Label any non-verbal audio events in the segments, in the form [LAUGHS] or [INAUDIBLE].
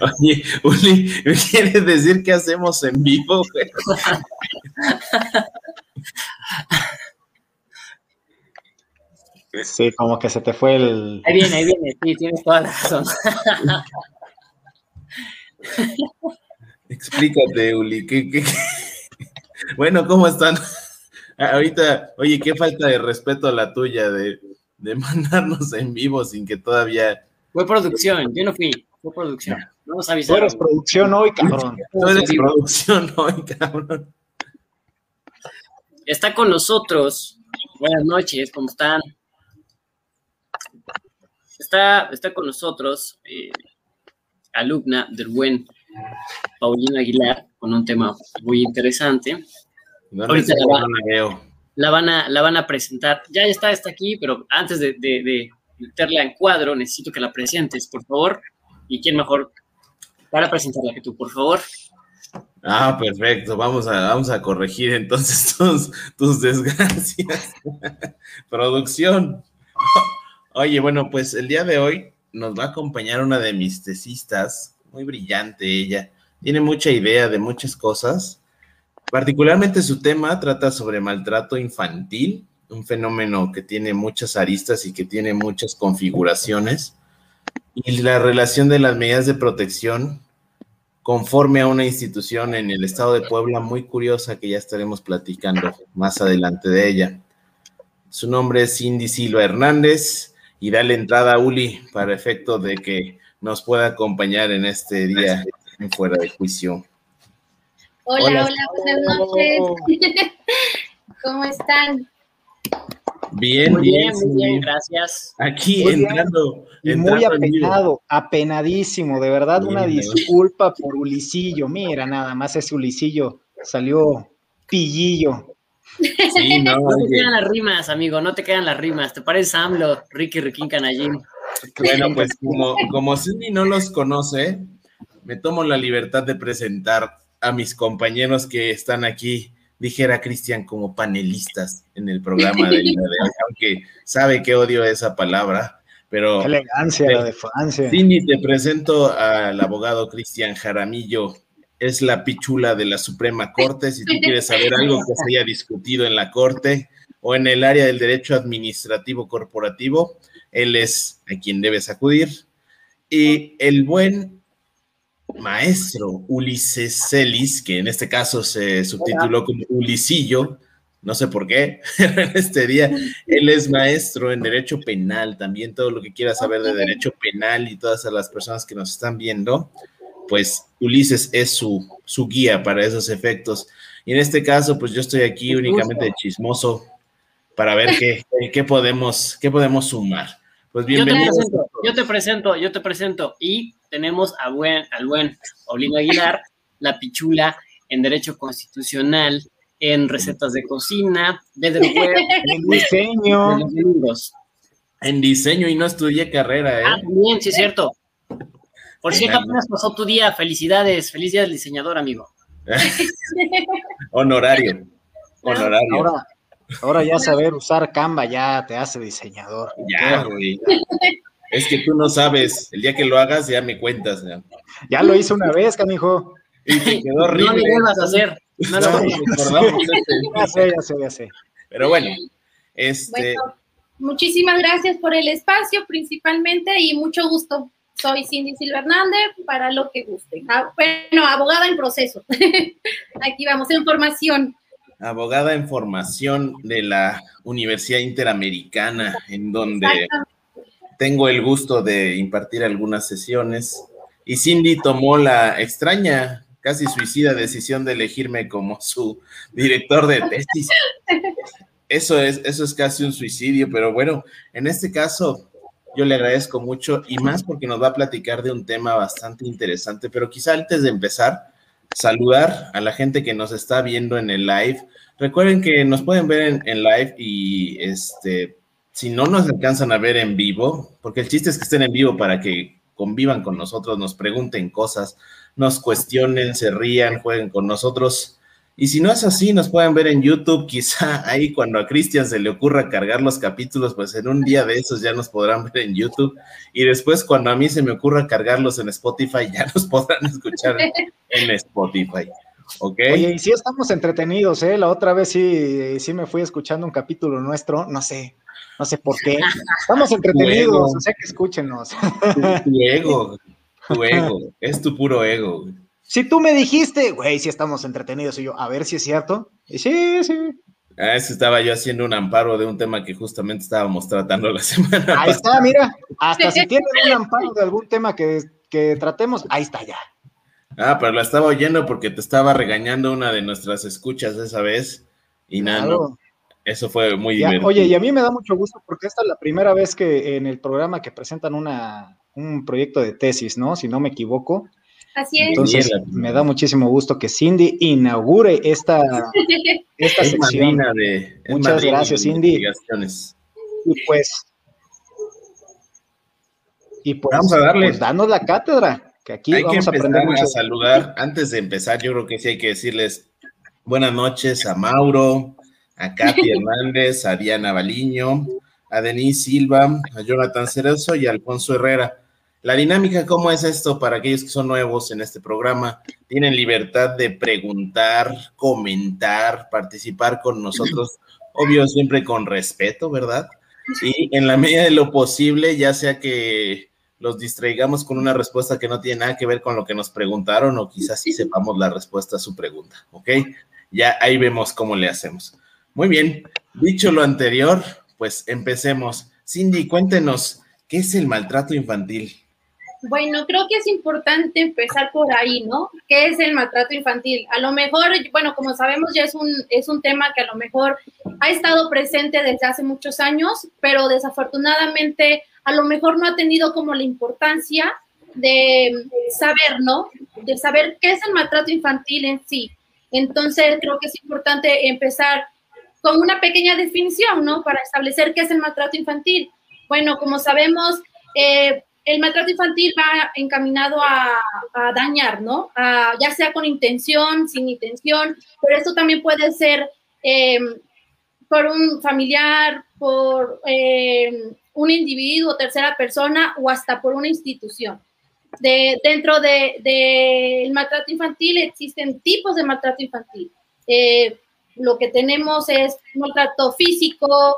Oye, Uli, ¿me quieres decir qué hacemos en vivo? Sí, como que se te fue el. Ahí viene, ahí viene, sí, tienes toda la razón. Explícate, Uli. Bueno, ¿cómo están? Ahorita, oye, qué falta de respeto a la tuya de, de mandarnos en vivo sin que todavía. Fue producción, yo no fui, fue producción. Vamos a avisar. Tú eres producción hoy, cabrón. Tú eres producción hoy, cabrón. Está con nosotros. Buenas noches, ¿cómo están? Está, está con nosotros eh, alumna del buen Paulina Aguilar con un tema muy interesante. Ahorita la, va, la, van a, la van a presentar. Ya está, está aquí, pero antes de, de, de meterla en cuadro, necesito que la presentes, por favor. ¿Y quién mejor para presentarla que tú, por favor? Ah, perfecto. Vamos a, vamos a corregir entonces [LAUGHS] tus, tus desgracias. [LAUGHS] Producción. Oye, bueno, pues el día de hoy nos va a acompañar una de mis tesistas, muy brillante ella. Tiene mucha idea de muchas cosas. Particularmente su tema trata sobre maltrato infantil, un fenómeno que tiene muchas aristas y que tiene muchas configuraciones. Y la relación de las medidas de protección conforme a una institución en el estado de Puebla muy curiosa que ya estaremos platicando más adelante de ella. Su nombre es Cindy Silva Hernández y dale entrada a Uli para efecto de que nos pueda acompañar en este día en fuera de juicio. Hola, hola, buenas noches. [LAUGHS] ¿Cómo están? Bien, muy bien, muy bien, gracias. Aquí Muy bien. entrando. Y entrando muy apenado, apenadísimo, de verdad, una Bien, disculpa por Ulisillo. Mira, nada más ese Ulisillo salió pillillo. Sí, [LAUGHS] no, No te quedan las rimas, amigo, no te quedan las rimas. ¿Te pareces a AMLO, Ricky Riquín Canallín? Bueno, pues como, como Cindy no los conoce, me tomo la libertad de presentar a mis compañeros que están aquí, dijera Cristian, como panelistas en el programa de hoy, aunque sabe que odio esa palabra, pero Qué elegancia la de Francia. Cindy, te presento al abogado Cristian Jaramillo. Es la pichula de la Suprema Corte. Si tú quieres saber algo que se haya discutido en la Corte o en el área del derecho administrativo corporativo, él es a quien debes acudir. Y el buen maestro Ulises Celis, que en este caso se subtituló como Ulisillo, no sé por qué, [LAUGHS] en este día él es maestro en derecho penal, también todo lo que quieras saber de derecho penal y todas las personas que nos están viendo, pues Ulises es su, su guía para esos efectos. Y en este caso, pues yo estoy aquí únicamente de chismoso para ver qué, qué podemos, qué podemos sumar. Pues Yo te bienvenidos. presento, yo te presento, yo te presento. Y tenemos a buen, al buen Paulino Aguilar, la pichula en Derecho Constitucional, en recetas de cocina, desde el web, [LAUGHS] El diseño. de los libros. En diseño y no estudié carrera, ¿eh? Ah, bien, sí es cierto. Por cierto, apenas pasó tu día. Felicidades. Feliz día del diseñador, amigo. [LAUGHS] Honorario. [LAUGHS] Honorario. Ahora, ahora ya saber usar Canva ya te hace diseñador. Ya, güey. Es que tú no sabes. El día que lo hagas, ya me cuentas. ¿no? Ya lo hice una vez, canijo. Y te quedó No horrible. lo vuelvas a hacer. No lo No, vuelvas a hacer. recordamos [LAUGHS] este. Ya sé, ya sé, ya sé. Pero bueno, este, Bueno, muchísimas gracias por el espacio principalmente y mucho gusto. Soy Cindy Silva Hernández para lo que gusten. Ah, bueno, abogada en proceso. [LAUGHS] Aquí vamos, en formación. Abogada en formación de la Universidad Interamericana, en donde tengo el gusto de impartir algunas sesiones. Y Cindy tomó la extraña, casi suicida decisión de elegirme como su director de tesis. [LAUGHS] Eso es, eso es casi un suicidio, pero bueno, en este caso yo le agradezco mucho y más porque nos va a platicar de un tema bastante interesante, pero quizá antes de empezar, saludar a la gente que nos está viendo en el live. Recuerden que nos pueden ver en, en live y este, si no nos alcanzan a ver en vivo, porque el chiste es que estén en vivo para que convivan con nosotros, nos pregunten cosas, nos cuestionen, se rían, jueguen con nosotros Y si no es así, nos pueden ver en YouTube, quizá [LAUGHS] ahí cuando a Cristian se le ocurra cargar los capítulos, pues en un día de esos ya nos podrán ver en YouTube. Y después cuando a mí se me ocurra cargarlos en Spotify, [LAUGHS] ya nos podrán escuchar en Spotify. ¿Ok? Oye, y sí estamos entretenidos, ¿eh? La otra vez sí, sí me fui escuchando un capítulo nuestro, no sé, no sé por qué. Estamos entretenidos, o sea que escúchenos. Tu ego, [LAUGHS] tu ego, es tu puro ego. Si tú me dijiste, güey, si estamos entretenidos, y yo, a ver si es cierto. Y sí, sí. Ah, eso estaba yo haciendo un amparo de un tema que justamente estábamos tratando la [LAUGHS] semana. Ahí está, mira. Hasta si tienen un amparo de algún tema que, que tratemos, ahí está ya. Ah, pero la estaba oyendo porque te estaba regañando una de nuestras escuchas esa vez. Y nada, eso fue muy divertido. Oye, y a mí me da mucho gusto porque esta es la primera vez que en el programa que presentan una, un proyecto de tesis, ¿no? Si no me equivoco. Así es. Entonces, me da muchísimo gusto que Cindy inaugure esta, [LAUGHS] esta sección. De, Muchas gracias, Cindy. Y pues, y pues, vamos a darle. Pues, danos la cátedra, que aquí hay vamos que a aprender mucho. a saludar. Antes de empezar, yo creo que sí hay que decirles buenas noches a Mauro, a Katy [LAUGHS] Hernández, a Diana Baliño, a Denise Silva, a Jonathan Cerezo y a Alfonso Herrera. La dinámica, ¿cómo es esto para aquellos que son nuevos en este programa? Tienen libertad de preguntar, comentar, participar con nosotros, [LAUGHS] obvio, siempre con respeto, ¿verdad? Y en la medida de lo posible, ya sea que los distraigamos con una respuesta que no tiene nada que ver con lo que nos preguntaron o quizás sí sepamos la respuesta a su pregunta, ¿ok? Ya ahí vemos cómo le hacemos. Muy bien, dicho lo anterior, pues empecemos. Cindy, cuéntenos, ¿qué es el maltrato infantil? Bueno, creo que es importante empezar por ahí, ¿no? ¿Qué es el maltrato infantil? A lo mejor, bueno, como sabemos, ya es un, es un tema que a lo mejor ha estado presente desde hace muchos años, pero desafortunadamente a lo mejor no ha tenido como la importancia de saber, ¿no? De saber qué es el maltrato infantil en sí. Entonces, creo que es importante empezar con una pequeña definición, ¿no? Para establecer qué es el maltrato infantil. Bueno, como sabemos, eh, el maltrato infantil va encaminado a, dañar, ¿no? ya sea con intención, sin intención, pero esto también puede ser em, por un familiar, por em, un individuo, tercera persona o hasta por una institución. De, dentro del de, maltrato infantil existen tipos de maltrato infantil. Eh, lo que tenemos es maltrato físico,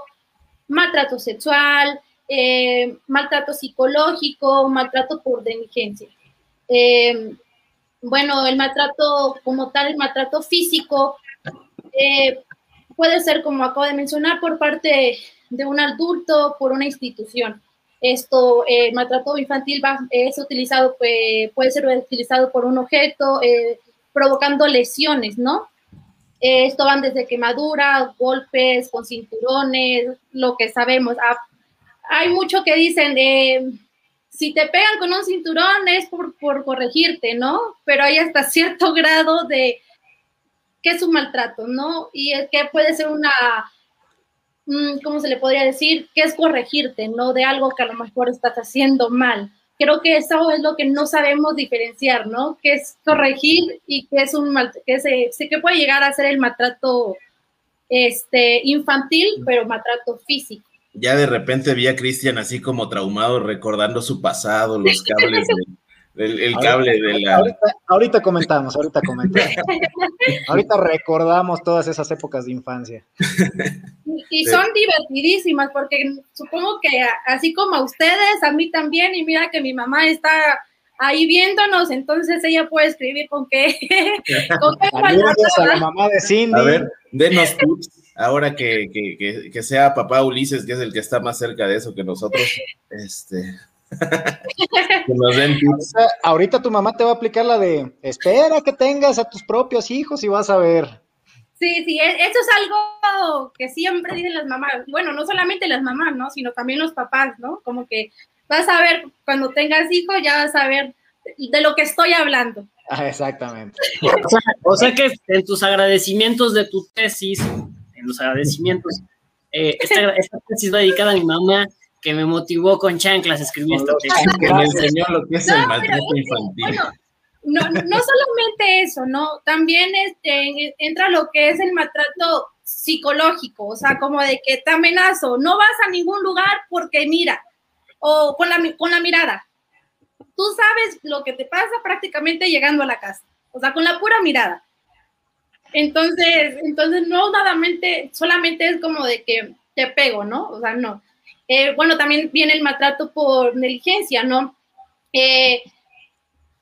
maltrato sexual, eh, maltrato psicológico, maltrato por negligencia. Eh, bueno, el maltrato como tal, el maltrato físico, eh, puede ser, como acabo de mencionar, por parte de un adulto, por una institución. Esto, el maltrato infantil va, es utilizado, puede ser utilizado por un objeto, provocando lesiones, ¿no? esto van desde quemaduras, golpes con cinturones, lo que sabemos, hay mucho que dicen de si te pegan con un cinturón es por, corregirte, ¿no? Pero hay hasta [LAUGHS] cierto grado de que es un maltrato, ¿no? Y es que puede ser una, mm, ¿cómo se le podría decir? Que es corregirte, ¿no? De algo que a lo mejor estás haciendo mal. Creo que eso es lo que no sabemos diferenciar, ¿no? Que es corregir y que es un mal, que se, que puede llegar a ser el maltrato este, infantil, pero maltrato físico ya de repente vi a Cristian así como traumado, recordando su pasado, los [LAUGHS] cables del el cable de la. Ahorita, comentamos, ahorita comentamos. ahorita recordamos todas esas épocas de infancia. Y, son divertidísimas, porque supongo que así como a ustedes, a mí también, y mira que mi mamá está ahí viéndonos, entonces ella puede escribir con qué. [LAUGHS] con qué a la mamá de Cindy. A ver, denos tips [LAUGHS] ahora que, que, que, sea papá Ulises, que es el que está más cerca de eso que nosotros, [LAUGHS] este, [LAUGHS] que nos den Ahorita tu mamá te va a aplicar la de, espera que tengas a tus propios hijos y vas a ver. Sí, sí, e, eso es algo que siempre dicen las mamás, bueno, no solamente las mamás, ¿no? Sino también los papás, ¿no? Como que vas a ver, cuando tengas hijos, ya vas a ver de lo que estoy hablando. Ah, exactamente. O sea, que en tus agradecimientos de tu tesis, en los agradecimientos. Eh, esta, esta, tesis va dedicada a mi mamá, que me motivó con chanclas a escribir esta tesis. Que me enseñó lo que es el maltrato infantil. no, no solamente eso, ¿no? También este, entra lo que es el maltrato psicológico, o sea, como de que te amenazo, no vas a ningún lugar porque mira, o con la, con la mirada. Tú sabes lo que te pasa prácticamente llegando a la casa, o sea, con la pura mirada. Entonces, entonces no nada solamente es como de que te pego, ¿no? O sea, no. Eh, bueno, también viene el maltrato por negligencia, ¿no? Eh,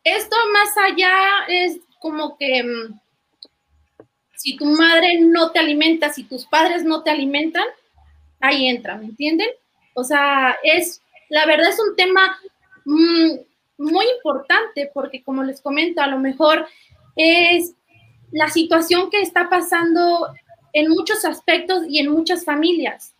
esto más allá es como que mm, si tu madre no te alimenta, si tus padres no te alimentan, ahí entra, ¿me entienden? O sea, es, la verdad es un tema mm, muy importante porque como les comento, a lo mejor es la situación que está pasando en muchos aspectos y en muchas familias.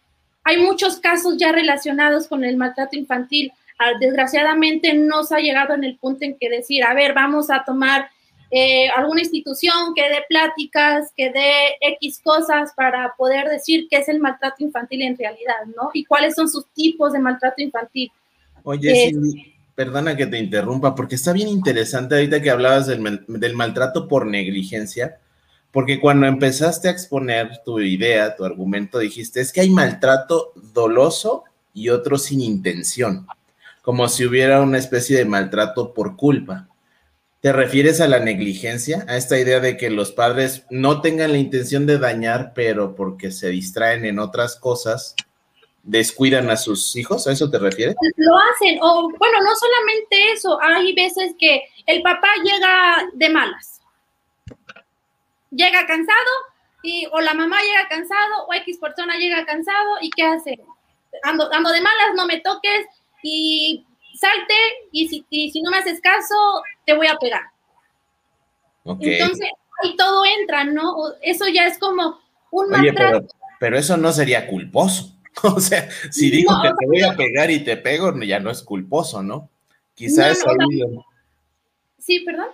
Hay muchos casos ya relacionados con el maltrato infantil. Ah, desgraciadamente no se ha llegado en el punto en que decir, a ver, vamos a tomar eh, alguna institución que dé pláticas, que dé X cosas para poder decir qué es el maltrato infantil en realidad, ¿no? Y cuáles son sus tipos de maltrato infantil. Oye, eh, perdona que te interrumpa, porque está bien interesante ahorita que hablabas del, del maltrato por negligencia, porque cuando empezaste a exponer tu idea, tu argumento, dijiste, es que hay maltrato doloso y otro sin intención, como si hubiera una especie de maltrato por culpa. ¿Te refieres a la negligencia? A esta idea de que los padres no tengan la intención de dañar, pero porque se distraen en otras cosas, descuidan a sus hijos, ¿a eso te refieres? Lo hacen, o bueno, no solamente eso, hay veces que el papá llega de malas, llega cansado, y, o la mamá llega cansado, o X persona llega cansado, y ¿qué hace? Ando, ando de malas, no me toques, y salte y si, si no me haces caso, te voy a pegar. Entonces, ahí todo entra, ¿no? Eso ya es como un Oye, pero, eso no sería culposo. [LAUGHS] O sea, si digo que te voy a pegar y te pego, ya no es culposo, ¿no? Quizás ahí. Sí, perdón.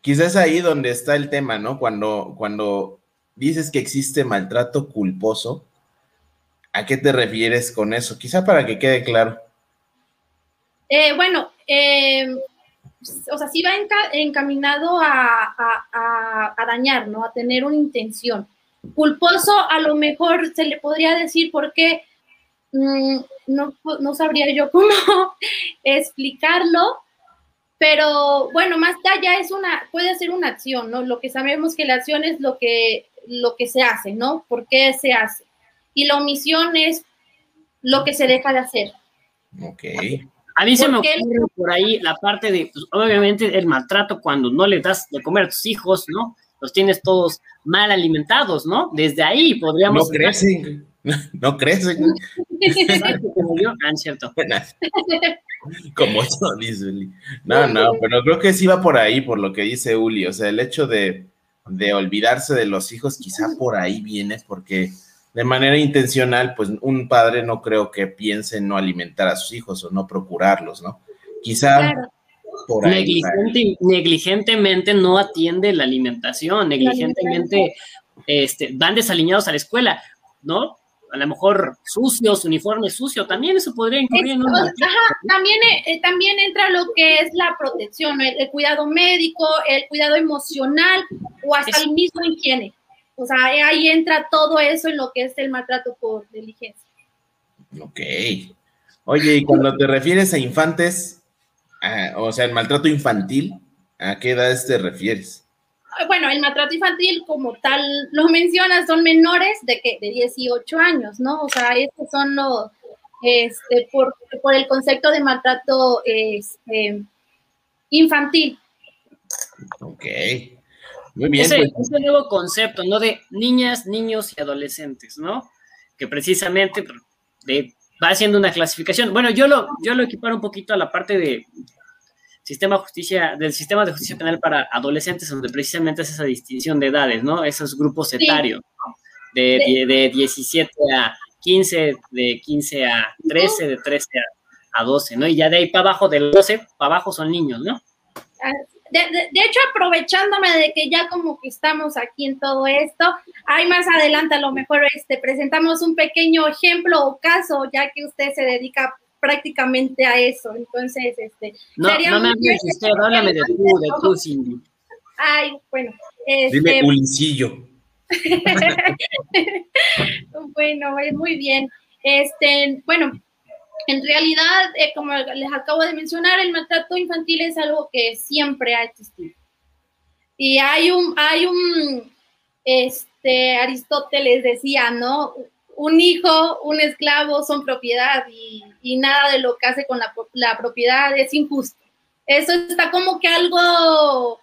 Quizás ahí donde está el tema, ¿no? Cuando, cuando dices que existe maltrato culposo, ¿a qué te refieres con eso? Quizá para que quede claro. Eh, bueno, eh, o sea, sí va encaminado a, dañar, ¿no? A tener una intención. Culposo a lo mejor se le podría decir porque mm, no, sabría yo cómo [LAUGHS] explicarlo, pero bueno, más allá es una, puede ser una acción, ¿no? Lo que sabemos que la acción es lo que, lo que se hace, ¿no? ¿Por qué se hace? Y la omisión es lo que se deja de hacer. Ok. A mí se me ocurre por ahí la parte de, pues, obviamente, el maltrato cuando no le das de comer a tus hijos, ¿no? Los tienes todos mal alimentados, ¿no? Desde ahí podríamos... No crecen, [LAUGHS] no crecen. [LAUGHS] [LAUGHS] como yo, ah, cierto. como yo, dice Uli. No, no, pero creo que sí va por ahí, por lo que dice Uli. O sea, el hecho de, de olvidarse de los hijos quizá por ahí viene, porque de manera intencional, pues un padre no creo que piense en no alimentar a sus hijos o no procurarlos, ¿no? Quizá por ahí. negligentemente no atiende la alimentación, negligentemente este, van desaliñados a la escuela, ¿no? A lo mejor sucios, uniformes sucios, también eso podría incluir en un ajá, también, eh, también entra lo que es la protección, el, cuidado médico, el cuidado emocional o hasta el mismo higiene. O sea, ahí entra todo eso en lo que es el maltrato por diligencia. Ok. Oye, y cuando te refieres a infantes, o sea, el maltrato infantil, ¿a qué edades te refieres? Bueno, el maltrato infantil, como tal lo mencionas, son menores de que de 18 años, ¿no? O sea, estos son los, este, por, por el concepto de maltrato este, infantil. Ok. Muy bien. Ese, pues. nuevo concepto, ¿no? De niñas, niños y adolescentes, ¿no? Que precisamente va haciendo una clasificación. Bueno, yo lo, yo lo equiparo un poquito a la parte de sistema justicia, del sistema de justicia penal para adolescentes, donde precisamente es esa distinción de edades, ¿no? Esos grupos etarios, de, de, 17 a 15, de 15 a 13, de 13 a, a 12, ¿no? Y ya de ahí para abajo, del 12 para abajo son niños, ¿no? De, hecho, aprovechándome de que ya como que estamos aquí en todo esto, ahí más adelante a lo mejor este, presentamos un pequeño ejemplo o caso, ya que usted se dedica prácticamente a eso. Entonces, este. No, no me hables de usted, háblame de tú, de tú, Cindy. Ay, bueno. Este, Dime Ulincillo. [LAUGHS] bueno, muy bien. Este, bueno, en realidad, eh, como les acabo de mencionar, el maltrato infantil es algo que siempre ha existido. Y hay un, hay un, este, Aristóteles decía, ¿no? Un hijo, un esclavo son propiedad y, nada de lo que hace con la, la, propiedad es injusto. Eso está como que algo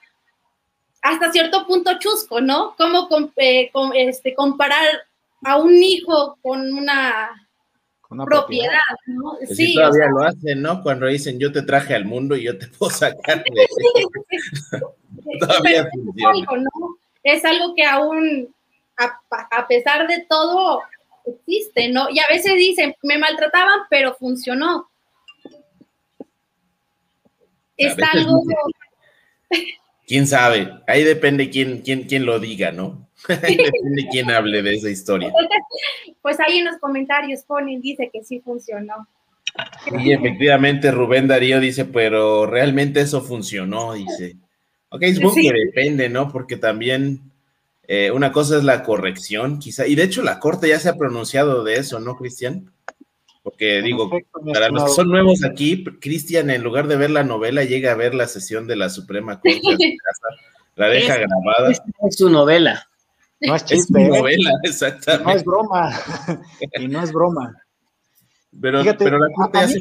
hasta cierto punto chusco, ¿no? Como eh, este, comparar a un hijo con una propiedad, ¿no? Pues sí, todavía lo hacen, ¿no? Cuando dicen yo te traje al mundo y yo te puedo sacar de [LAUGHS] [LAUGHS] todavía es algo, ¿no? Es algo que aún, a, pesar de todo, existe, ¿no? Y a veces dicen, me maltrataban, pero funcionó. Es algo... [LAUGHS] quién sabe, ahí depende quién, quién, quién lo diga, ¿no? [LAUGHS] depende quién hable de esa historia. Pues ahí en los comentarios ponen, dice que sí funcionó. Y efectivamente Rubén Darío dice, pero realmente eso funcionó, dice. Ok, supongo que depende, ¿no? Porque también eh, una cosa es la corrección, quizá, y de hecho la corte ya se ha pronunciado de eso, ¿no, Cristian? Porque digo, para los que son nuevos aquí, Cristian, en lugar de ver la novela, llega a ver la sesión de la Suprema Corte [LAUGHS] la deja grabada. Es, su novela. No es [LAUGHS] chiste. Es ¿eh? novela, [LAUGHS] exactamente. No es broma. y no es broma. Pero, pero la Corte ya se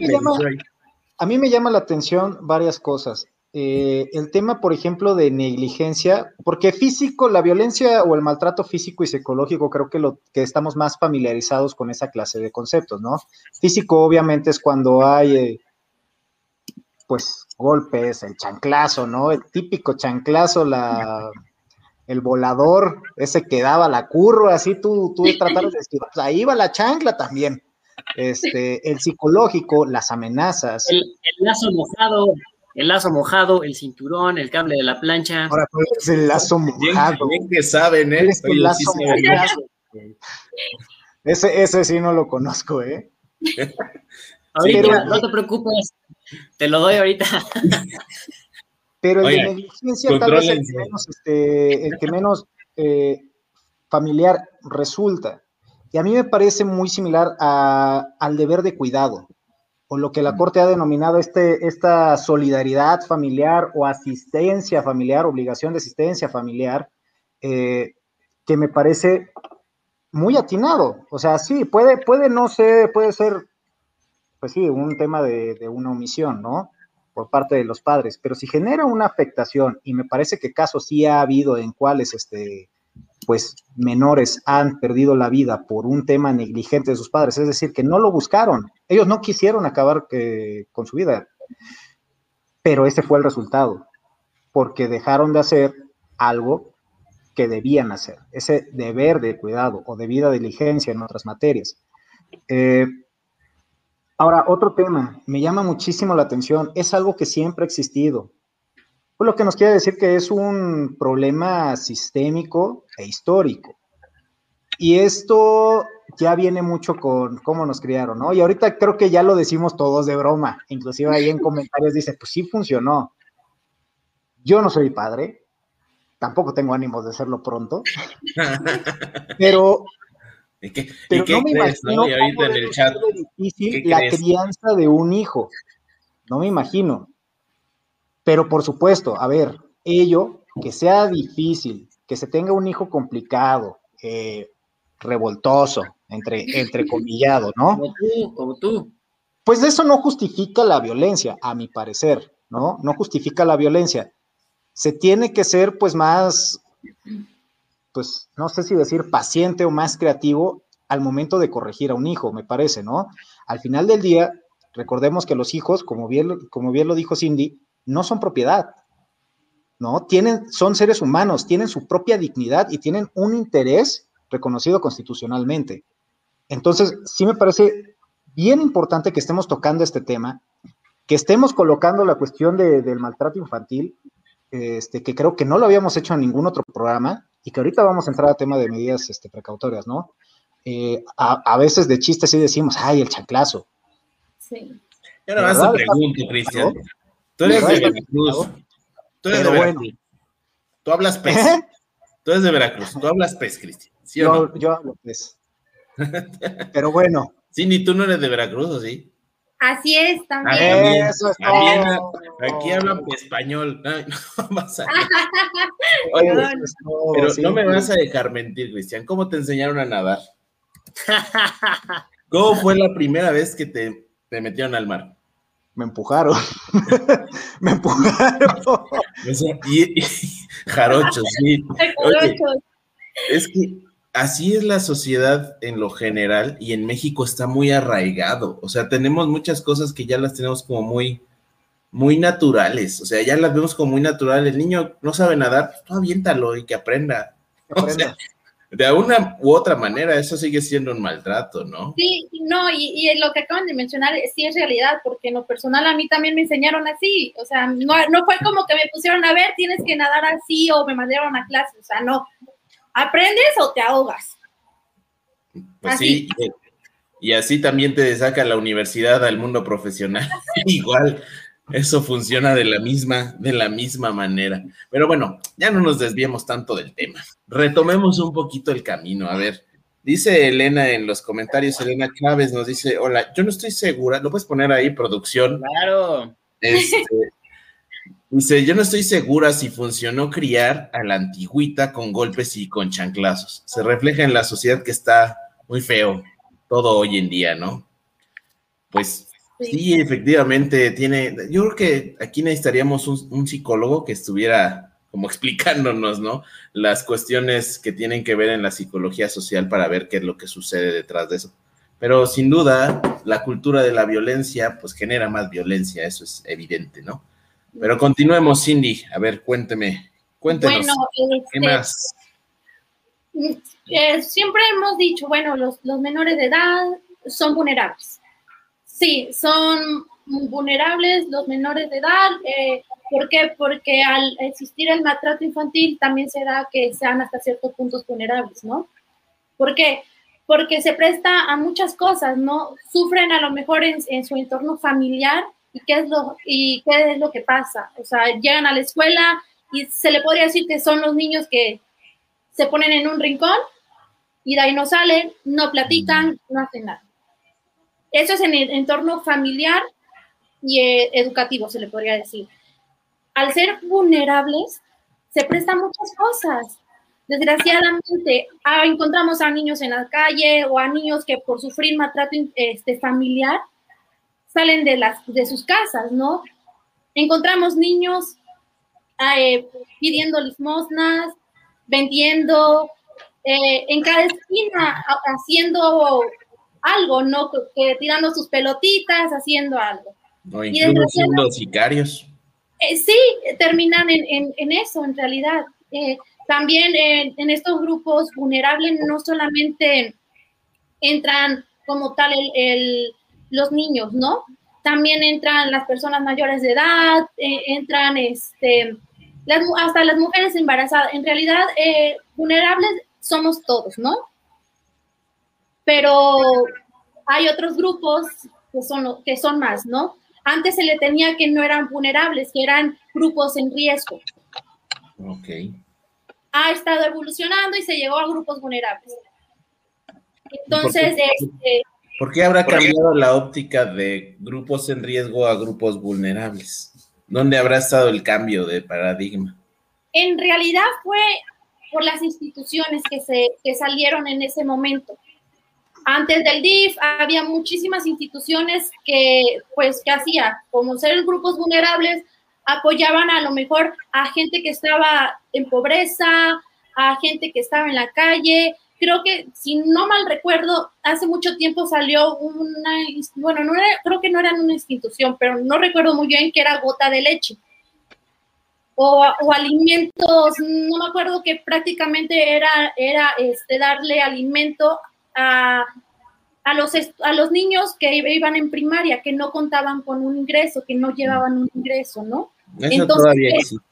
A mí me llama la atención varias cosas. Eh, el tema, por ejemplo, de negligencia, porque físico, la violencia o el maltrato físico y psicológico, creo que lo que estamos más familiarizados con esa clase de conceptos, ¿no? Físico, obviamente, es cuando hay, eh, pues, golpes, el chanclazo, ¿no? El típico chanclazo, la, el volador, ese que daba la curva, así tú, tú de pues, ahí va la chancla también. Este, el psicológico, las amenazas. El, el lazo mojado el lazo mojado, el cinturón, el cable de la plancha. Ahora, es el lazo mojado? Bien, que saben, ¿eh? Es el lazo mojado. Ese, ese sí no lo conozco, ¿eh? [LAUGHS] ahorita, no te preocupes, te lo doy ahorita. [LAUGHS] Pero el de negligencia tal vez el que menos, este, el que menos eh, familiar resulta. Y a mí me parece muy similar a, al deber de cuidado o lo que la Corte ha denominado este, esta solidaridad familiar o asistencia familiar, obligación de asistencia familiar, eh, que me parece muy atinado. O sea, sí, puede, puede no ser, puede ser, pues sí, un tema de, de una omisión, ¿no? Por parte de los padres, pero si genera una afectación, y me parece que casos sí ha habido en cuales este, pues menores han perdido la vida por un tema negligente de sus padres, es decir, que no lo buscaron, ellos no quisieron acabar eh, con su vida, pero ese fue el resultado, porque dejaron de hacer algo que debían hacer, ese deber de cuidado o debida diligencia en otras materias. Eh, ahora, otro tema, me llama muchísimo la atención, es algo que siempre ha existido, pues lo que nos quiere decir que es un problema sistémico e histórico. Y esto ya viene mucho con cómo nos criaron, ¿no? Y ahorita creo que ya lo decimos todos de broma, inclusive ahí en comentarios dice, pues sí funcionó. Yo no soy padre, tampoco tengo ánimos de hacerlo pronto, pero, pero no me imagino difícil la crianza de un hijo, no me imagino. Pero por supuesto, a ver, ello, que sea difícil, que se tenga un hijo complicado, eh, revoltoso, entre, entrecomillado, ¿no? Como tú, como tú. Pues eso no justifica la violencia, a mi parecer, ¿no? No justifica la violencia. Se tiene que ser, pues, más, pues, no sé si decir paciente o más creativo al momento de corregir a un hijo, me parece, ¿no? Al final del día, recordemos que los hijos, como bien, como bien lo dijo Cindy, no son propiedad, ¿no? Tienen, son seres humanos, tienen su propia dignidad y tienen un interés reconocido constitucionalmente. Entonces, sí me parece bien importante que estemos tocando este tema, que estemos colocando la cuestión del maltrato infantil, este, que creo que no lo habíamos hecho en ningún otro programa y que ahorita vamos a entrar a tema de medidas este, precautorias, ¿no? Eh, a, a, veces de chiste sí decimos, ay, el chanclazo. Sí. Yo no más te pregunto, Cristian. Tú eres de Veracruz. Tú eres de Veracruz. Tú hablas pez. ¿Eh? Tú eres de Veracruz. Tú hablas pez, Cristian. ¿Sí yo, yo hablo pez. Pero bueno. Sí, ni tú no eres de Veracruz, ¿o sí? Así es, también. Eso es también, aquí hablan español. [LAUGHS] No, vas a... [LAUGHS] Oye, pero no me vas a dejar mentir, Cristian. ¿Cómo te enseñaron a nadar? [LAUGHS] ¿Cómo fue la primera vez que te, te metieron al mar? Me empujaron. [LAUGHS] me empujaron. y, [LAUGHS] jarochos, sí. Oye, es que así es la sociedad en lo general y en México está muy arraigado. O sea, tenemos muchas cosas que ya las tenemos como muy, muy naturales. O sea, ya las vemos como muy naturales. El niño no sabe nadar, pues tú aviéntalo y que aprenda. [LAUGHS] de una u otra manera, eso sigue siendo un maltrato, ¿no? Sí, no, y, y lo que acaban de mencionar sí es realidad, porque en lo personal a mí también me enseñaron así. O sea, no, no fue como que me pusieron a ver, tienes que nadar así o me mandaron a clase. O sea, no ¿Aprendes o te ahogas? Pues sí, y así también te saca la universidad al mundo profesional. [LAUGHS] Igual, eso funciona de la misma, de la misma manera. Pero bueno, ya no nos desviemos tanto del tema. Retomemos un poquito el camino. A ver, dice Elena en los comentarios, Elena Chávez nos dice, hola, yo no estoy segura, ¿lo puedes poner ahí, producción? Claro. Este, [LAUGHS] Dice, yo no estoy segura si funcionó criar a la antigüita con golpes y con chanclazos. Se refleja en la sociedad que está muy feo todo hoy en día, ¿no? Pues sí, efectivamente tiene, yo creo que aquí necesitaríamos un, psicólogo que estuviera como [LAUGHS] explicándonos, ¿no? Las cuestiones que tienen que ver en la psicología social para ver qué es lo que sucede detrás de eso. Pero sin duda, la cultura de la violencia, pues genera más violencia, eso es evidente, ¿no? Pero continuemos, Cindy. A ver, cuénteme. Cuéntenos. Bueno, ¿Qué este, más? Eh, siempre hemos dicho, bueno, los, menores de edad son vulnerables. Sí, son vulnerables los menores de edad. Eh, ¿Por qué? Porque al existir el maltrato infantil también se da que sean hasta ciertos puntos vulnerables, ¿no? ¿Por qué? Porque se presta a muchas cosas, ¿no? Sufren a lo mejor en su entorno familiar y qué es lo, y qué es lo que pasa. O sea, llegan a la escuela y se le podría decir que son los niños que se ponen en un rincón y de ahí no salen, no platican, no hacen nada. Eso es en el entorno familiar y eh, educativo, se le podría decir. Al ser vulnerables, se prestan muchas cosas. Desgraciadamente, ah, encontramos a niños en la calle o a niños que por sufrir maltrato este, familiar salen de, las, de sus casas, ¿no? Encontramos niños eh, pidiendo limosnas, vendiendo, eh, en cada esquina haciendo algo, ¿no? Que, tirando sus pelotitas, haciendo algo. O incluso siendo sicarios. Eh, sí, terminan en, en, eso, en realidad. también en estos grupos vulnerables no solamente entran como tal el, los niños, ¿no? También entran las personas mayores de edad, eh, entran este, hasta las mujeres embarazadas. En realidad, eh, vulnerables somos todos, ¿no? Pero hay otros grupos que son, que son más, ¿no? Antes se le tenía que no eran vulnerables, que eran grupos en riesgo. Ok. Ha estado evolucionando y se llegó a grupos vulnerables. Entonces, este, ¿Por qué habrá cambiado la óptica de grupos en riesgo a grupos vulnerables? ¿Dónde habrá estado el cambio de paradigma? En realidad fue por las instituciones que, se, que salieron en ese momento. Antes del DIF había muchísimas instituciones que, pues, que hacía, como ser grupos vulnerables, apoyaban a lo mejor a gente que estaba en pobreza, a gente que estaba en la calle, creo que, si no mal recuerdo, hace mucho tiempo salió una, bueno, no creo que no era una institución, pero no recuerdo muy bien que era gota de leche. O, alimentos, no me acuerdo que prácticamente era, era este, darle alimento a, a, los, a los niños que iban en primaria, que no contaban con un ingreso, que no llevaban un ingreso, ¿no? Eso todavía existe.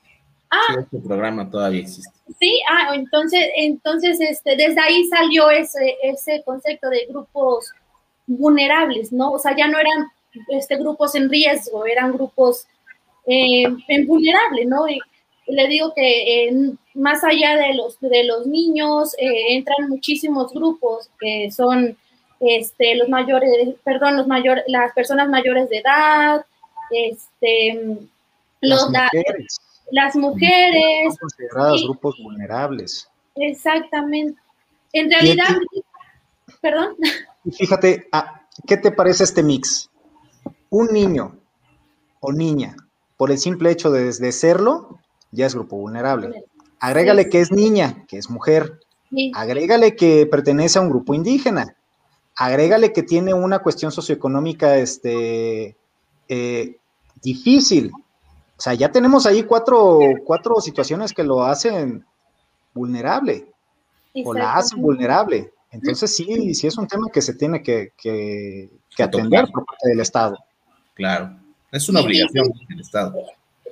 Ah, este programa todavía existe. Sí, ah, entonces, entonces este, desde ahí salió ese, ese concepto de grupos vulnerables, ¿no? O sea, ya no eran este, grupos en riesgo, eran grupos eh, vulnerables, ¿no? le digo que más allá de los, de los niños, entran muchísimos grupos que son este, los mayores, perdón, los mayores, las personas mayores de edad, este, los, las mujeres, las mujeres consideradas grupos vulnerables. Exactamente. En realidad, perdón. fíjate, ah, ¿qué te parece este mix? Un niño o niña, por el simple hecho de, serlo, ya es grupo vulnerable. Agrégale que es niña, que es mujer. Agrégale que pertenece a un grupo indígena agrégale que tiene una cuestión socioeconómica este, eh, difícil. O sea, ya tenemos ahí cuatro, cuatro situaciones que lo hacen vulnerable o la hacen vulnerable. Entonces sí, sí es un tema que se tiene que, atender por parte del Estado. Claro, es una obligación del Estado.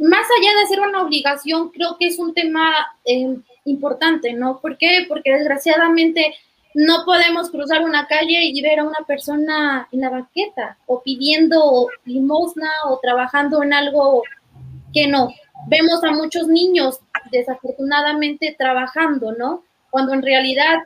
Más allá de ser una obligación, creo que es un tema eh, importante, ¿no? ¿Por qué? Porque desgraciadamente no podemos cruzar una calle y ver a una persona en la banqueta o pidiendo limosna o trabajando en algo que no. Vemos a muchos niños desafortunadamente trabajando, ¿no? Cuando en realidad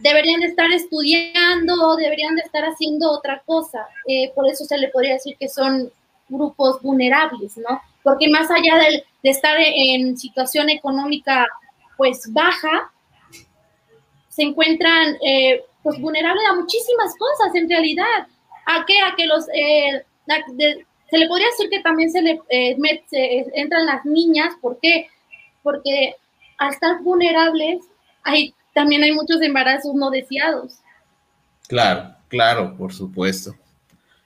deberían de estar estudiando o deberían de estar haciendo otra cosa. Eh, por eso se le podría decir que son grupos vulnerables, ¿no? Porque más allá de, estar en situación económica pues baja, se encuentran eh, pues vulnerables a muchísimas cosas en realidad. ¿A qué? A que los... Eh, se le podría decir que también se le eh, entran las niñas, ¿por qué? Porque al estar vulnerables, hay, también hay muchos embarazos no deseados. Claro, claro, por supuesto.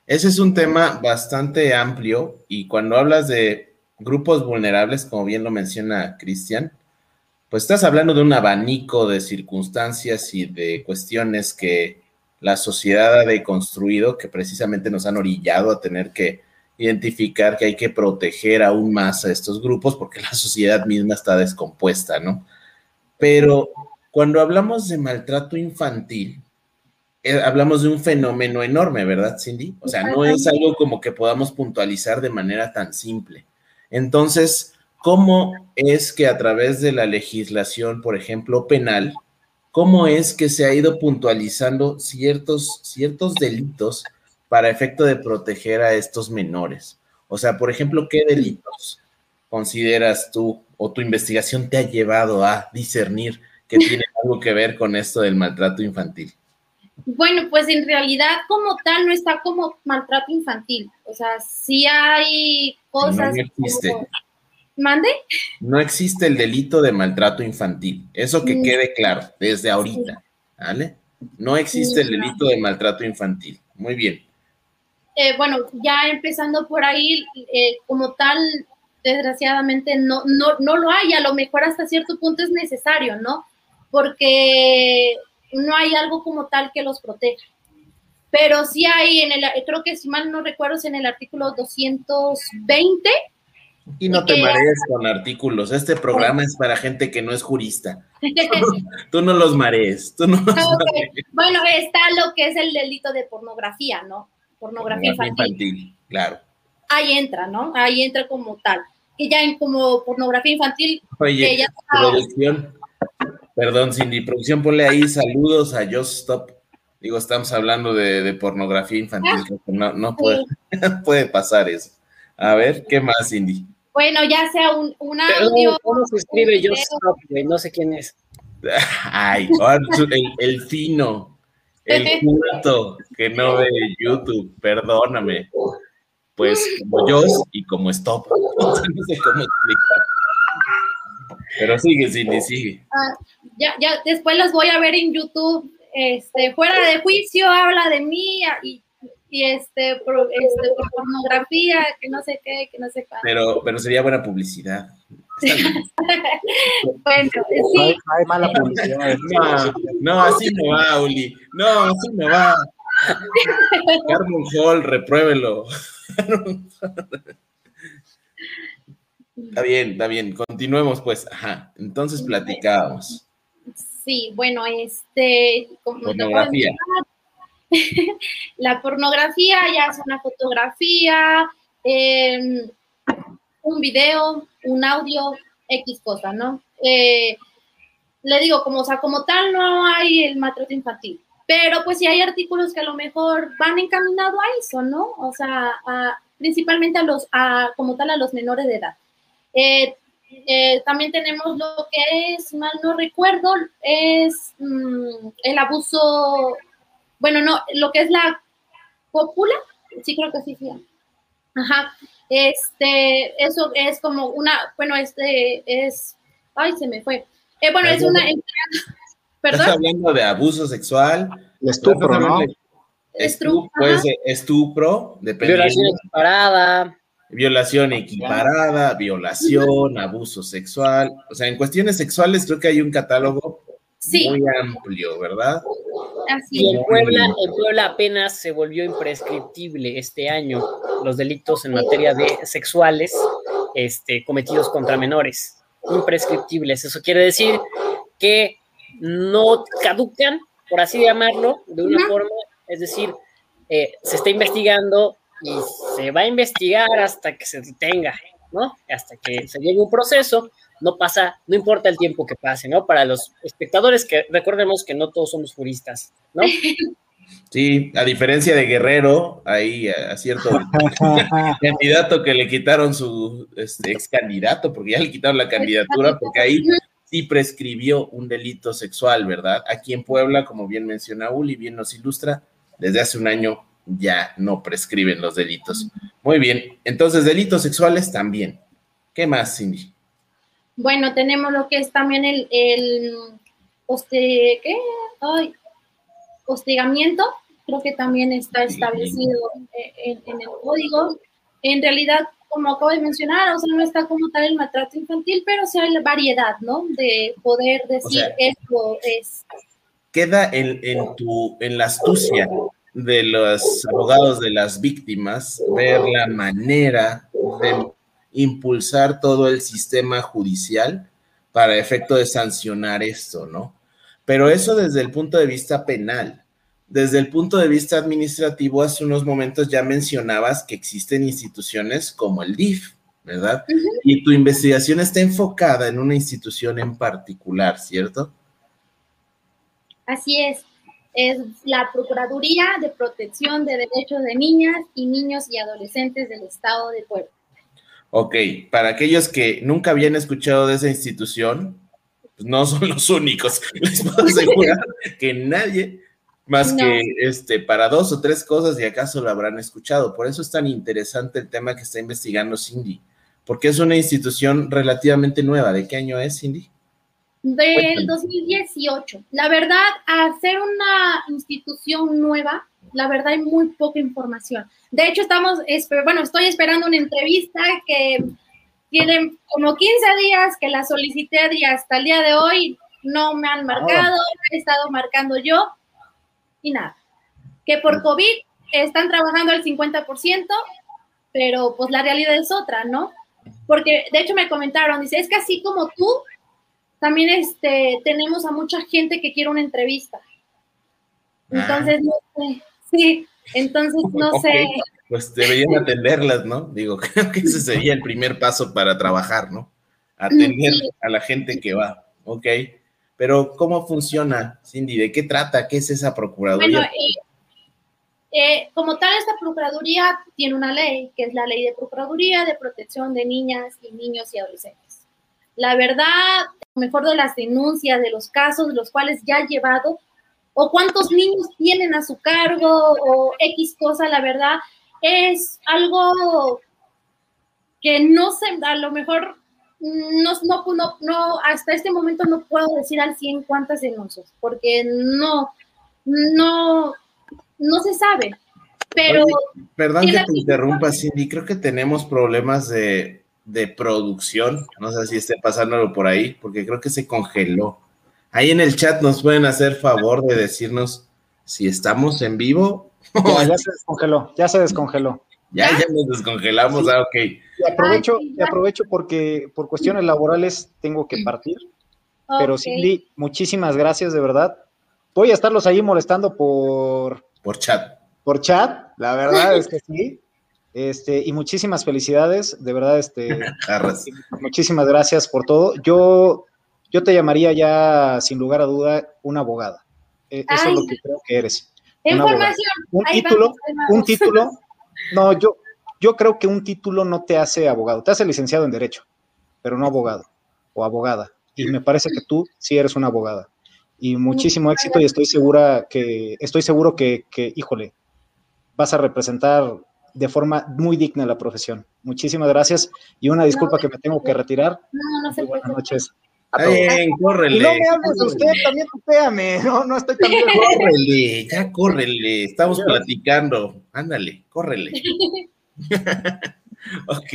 Ese es un tema bastante amplio y cuando hablas de grupos vulnerables, como bien lo menciona Cristian, pues estás hablando de un abanico de circunstancias y de cuestiones que la sociedad ha deconstruido, que precisamente nos han orillado a tener que identificar que hay que proteger aún más a estos grupos porque [LAUGHS] la sociedad misma está descompuesta, ¿no? Pero cuando hablamos de maltrato infantil, eh, hablamos de un fenómeno enorme, ¿verdad, Cindy? O sea, no es algo como que podamos puntualizar de manera tan simple. Entonces, cómo es que a través de la legislación, por ejemplo, penal, cómo es que se ha ido puntualizando ciertos, ciertos delitos para efecto de proteger a estos menores. O sea, por ejemplo, ¿qué delitos consideras tú o tu investigación te ha llevado a discernir que tiene algo que ver con esto del maltrato infantil? Bueno, pues en realidad como tal no está como maltrato infantil. O sea, sí hay cosas... ¿Mande? No existe el delito de maltrato infantil. Eso que mm. quede claro desde ahorita. ¿Vale? No existe el delito de maltrato infantil. Muy bien. Eh, bueno, ya empezando por ahí, eh, como tal, desgraciadamente no, no, no lo hay. A lo mejor hasta cierto punto es necesario, ¿no? Porque no hay algo como tal que los proteja. Pero sí hay en el, creo que si mal no recuerdo, es en el artículo 220 y no te marees con artículos. Este programa es para gente que no es jurista. [LAUGHS] Tú no los marees. Bueno, está lo que es el delito de pornografía, ¿no? Pornografía, infantil. Claro. Ahí entra, ¿no? Ahí entra como tal. Que ya en como pornografía infantil. Oye, producción. Perdón, Cindy, producción, ponle ahí saludos a Just Stop. Digo, estamos hablando de, pornografía infantil. Ah. no, no puede, [LAUGHS] puede pasar eso. A ver, ¿qué más, Cindy? Bueno, ya sea un, un audio. ¿Cómo se escribe yo stop, No sé quién es. [LAUGHS] Ay, el, el fino, el [LAUGHS] culto que no ve YouTube, perdóname. Pues como yo y como stop. No sé cómo explicar. Pero sigue, sigue, sigue. Ah, ya, ya, después los voy a ver en YouTube. Este, fuera de juicio, habla de mí y y este, por, este, pornografía, que no sé qué, que no sé cuál. Pero, pero sería buena publicidad. [LAUGHS] bueno, sí. hay, mala publicidad. No, así no va, Uli. No, así no va. [LAUGHS] Carmen Hall, repruébelo. [LAUGHS] está bien, está bien. Continuemos, pues. Ajá. Entonces platicábamos. Sí, bueno, este. Pornografía [LAUGHS] la pornografía ya es una fotografía, em, un video, un audio, X cosa, ¿no? Eh, le digo, como, o sea, como tal no hay el maltrato infantil, pero pues sí hay artículos que a lo mejor van encaminados a eso, ¿no? O sea, principalmente a los, a, como tal, a los menores de edad. Eh, eh, también tenemos lo que es, mal no recuerdo, es mm, el abuso, bueno, no, lo que es la cópula, sí creo que sí, sí. Ajá, este, eso es como una, bueno, este es, ay, se me fue. Eh, bueno, es una, [LAUGHS] ¿perdón? Estás hablando de abuso sexual. Estupro, ¿no? Estupro, puede ser estupro, Violación equiparada. Violación equiparada, violación, abuso sexual. O sea, en cuestiones sexuales creo que hay un catálogo muy amplio, ¿verdad? Así y en Puebla, en Puebla apenas se volvió imprescriptible este año los delitos en materia de sexuales este, cometidos contra menores. Imprescriptibles. Eso quiere decir que no caducan, por así llamarlo, de una forma, es decir, eh, se está investigando y se va a investigar hasta que se detenga, ¿no? Hasta que se llegue un proceso no pasa, no importa el tiempo que pase, ¿no? Para los espectadores que recordemos que no todos somos juristas, ¿no? [LAUGHS] Sí, a diferencia de Guerrero, ahí a, cierto [LAUGHS] candidato que le quitaron su este, ex candidato, porque ya le quitaron la candidatura, porque ahí sí prescribió un delito sexual, ¿verdad? Aquí en Puebla, como bien menciona Uli, bien nos ilustra, desde hace un año ya no prescriben los delitos. Muy bien, entonces delitos sexuales también. ¿Qué más, Cindy? Bueno, tenemos lo que es también el, el ¿qué? Ay, hostigamiento, creo que también está establecido en, el código. En realidad, como acabo de mencionar, o sea, no está como tal el maltrato infantil, pero sí hay la variedad, ¿no? De poder decir esto es. Queda en, en, tu, en la astucia de los abogados de las víctimas ver la manera de impulsar todo el sistema judicial para efecto de sancionar esto, ¿no? Pero eso desde el punto de vista penal. Desde el punto de vista administrativo, hace unos momentos ya mencionabas que existen instituciones como el DIF, ¿verdad? Y tu investigación está enfocada en una institución en particular, ¿cierto? Así es. Es la Procuraduría de Protección de Derechos de Niñas y Niños y Adolescentes del Estado de Puebla. Ok, para aquellos que nunca habían escuchado de esa institución, pues no son los únicos. [LAUGHS] Les puedo asegurar que nadie más que este para dos o tres cosas y acaso lo habrán escuchado. Por eso es tan interesante el tema que está investigando Cindy, porque es una institución relativamente nueva. ¿De qué año es, Cindy? Del 2018. La verdad, hacer una institución nueva, la verdad hay muy poca información. De hecho, estamos, bueno, estoy esperando una entrevista que tiene como 15 días que la solicité y hasta el día de hoy no me han marcado, he estado marcando yo y nada. Que por COVID están trabajando al 50%, pero pues la realidad es otra, ¿no? Porque de hecho me comentaron, dice, es que así como tú, también este, tenemos a mucha gente que quiere una entrevista. Ah. Entonces, no sé, sí, entonces, [LAUGHS] no sé. Pues deberían [LAUGHS] atenderlas, ¿no? Digo, [LAUGHS] creo que ese sería el primer paso para trabajar, ¿no? Atender a la gente que va, ¿ok? Pero, ¿cómo funciona, Cindy? ¿De qué trata? ¿Qué es esa Procuraduría? Bueno, eh, eh, como tal, esta Procuraduría tiene una ley, que es la Ley de Procuraduría de Protección de Niñas y Niños y Adolescentes. La verdad, mejor de las denuncias, de los casos, de los cuales ya ha llevado, o cuántos niños tienen a su cargo o X cosa, la verdad, es algo que no sé, a lo mejor no, no, no, hasta este momento no puedo decir al 100 cuántas denuncias, porque no, no, no se sabe. Pero. perdón que te interrumpa, Cindy, creo que tenemos problemas de, de producción. No sé si esté pasándolo por ahí, porque creo que se congeló. Ahí en el chat nos pueden hacer favor de decirnos si estamos en vivo. Ya, se descongeló, ya se descongeló. Ya, ya nos descongelamos, ah, ok. Y aprovecho, y aprovecho porque por cuestiones laborales tengo que partir. Pero Cindy, muchísimas gracias de verdad. Voy a estarlos ahí molestando por, Por chat. Por chat, la verdad es que sí. Este, y muchísimas felicidades, de verdad, este, [LAUGHS] muchísimas gracias por todo. Yo, yo te llamaría ya, sin lugar a duda, una abogada. E, eso es lo que creo que eres. Información. Un título, un título. [LAUGHS] No, yo, yo creo que un título no te hace abogado, te hace licenciado en Derecho, pero no abogado o abogada. Y me parece que tú sí eres una abogada. Y muchísimo éxito y estoy segura que, estoy seguro que, que, híjole, vas a representar de forma muy digna la profesión. Muchísimas gracias y una disculpa que me tengo que retirar. No, no se Buenas noches. Bien, córrele. Y no me hables usted, también tupéame. [LAUGHS] No, no estoy tan bien. Córrele, ya córrele. Estamos platicando. Ándale, córrele. [LAUGHS] ok,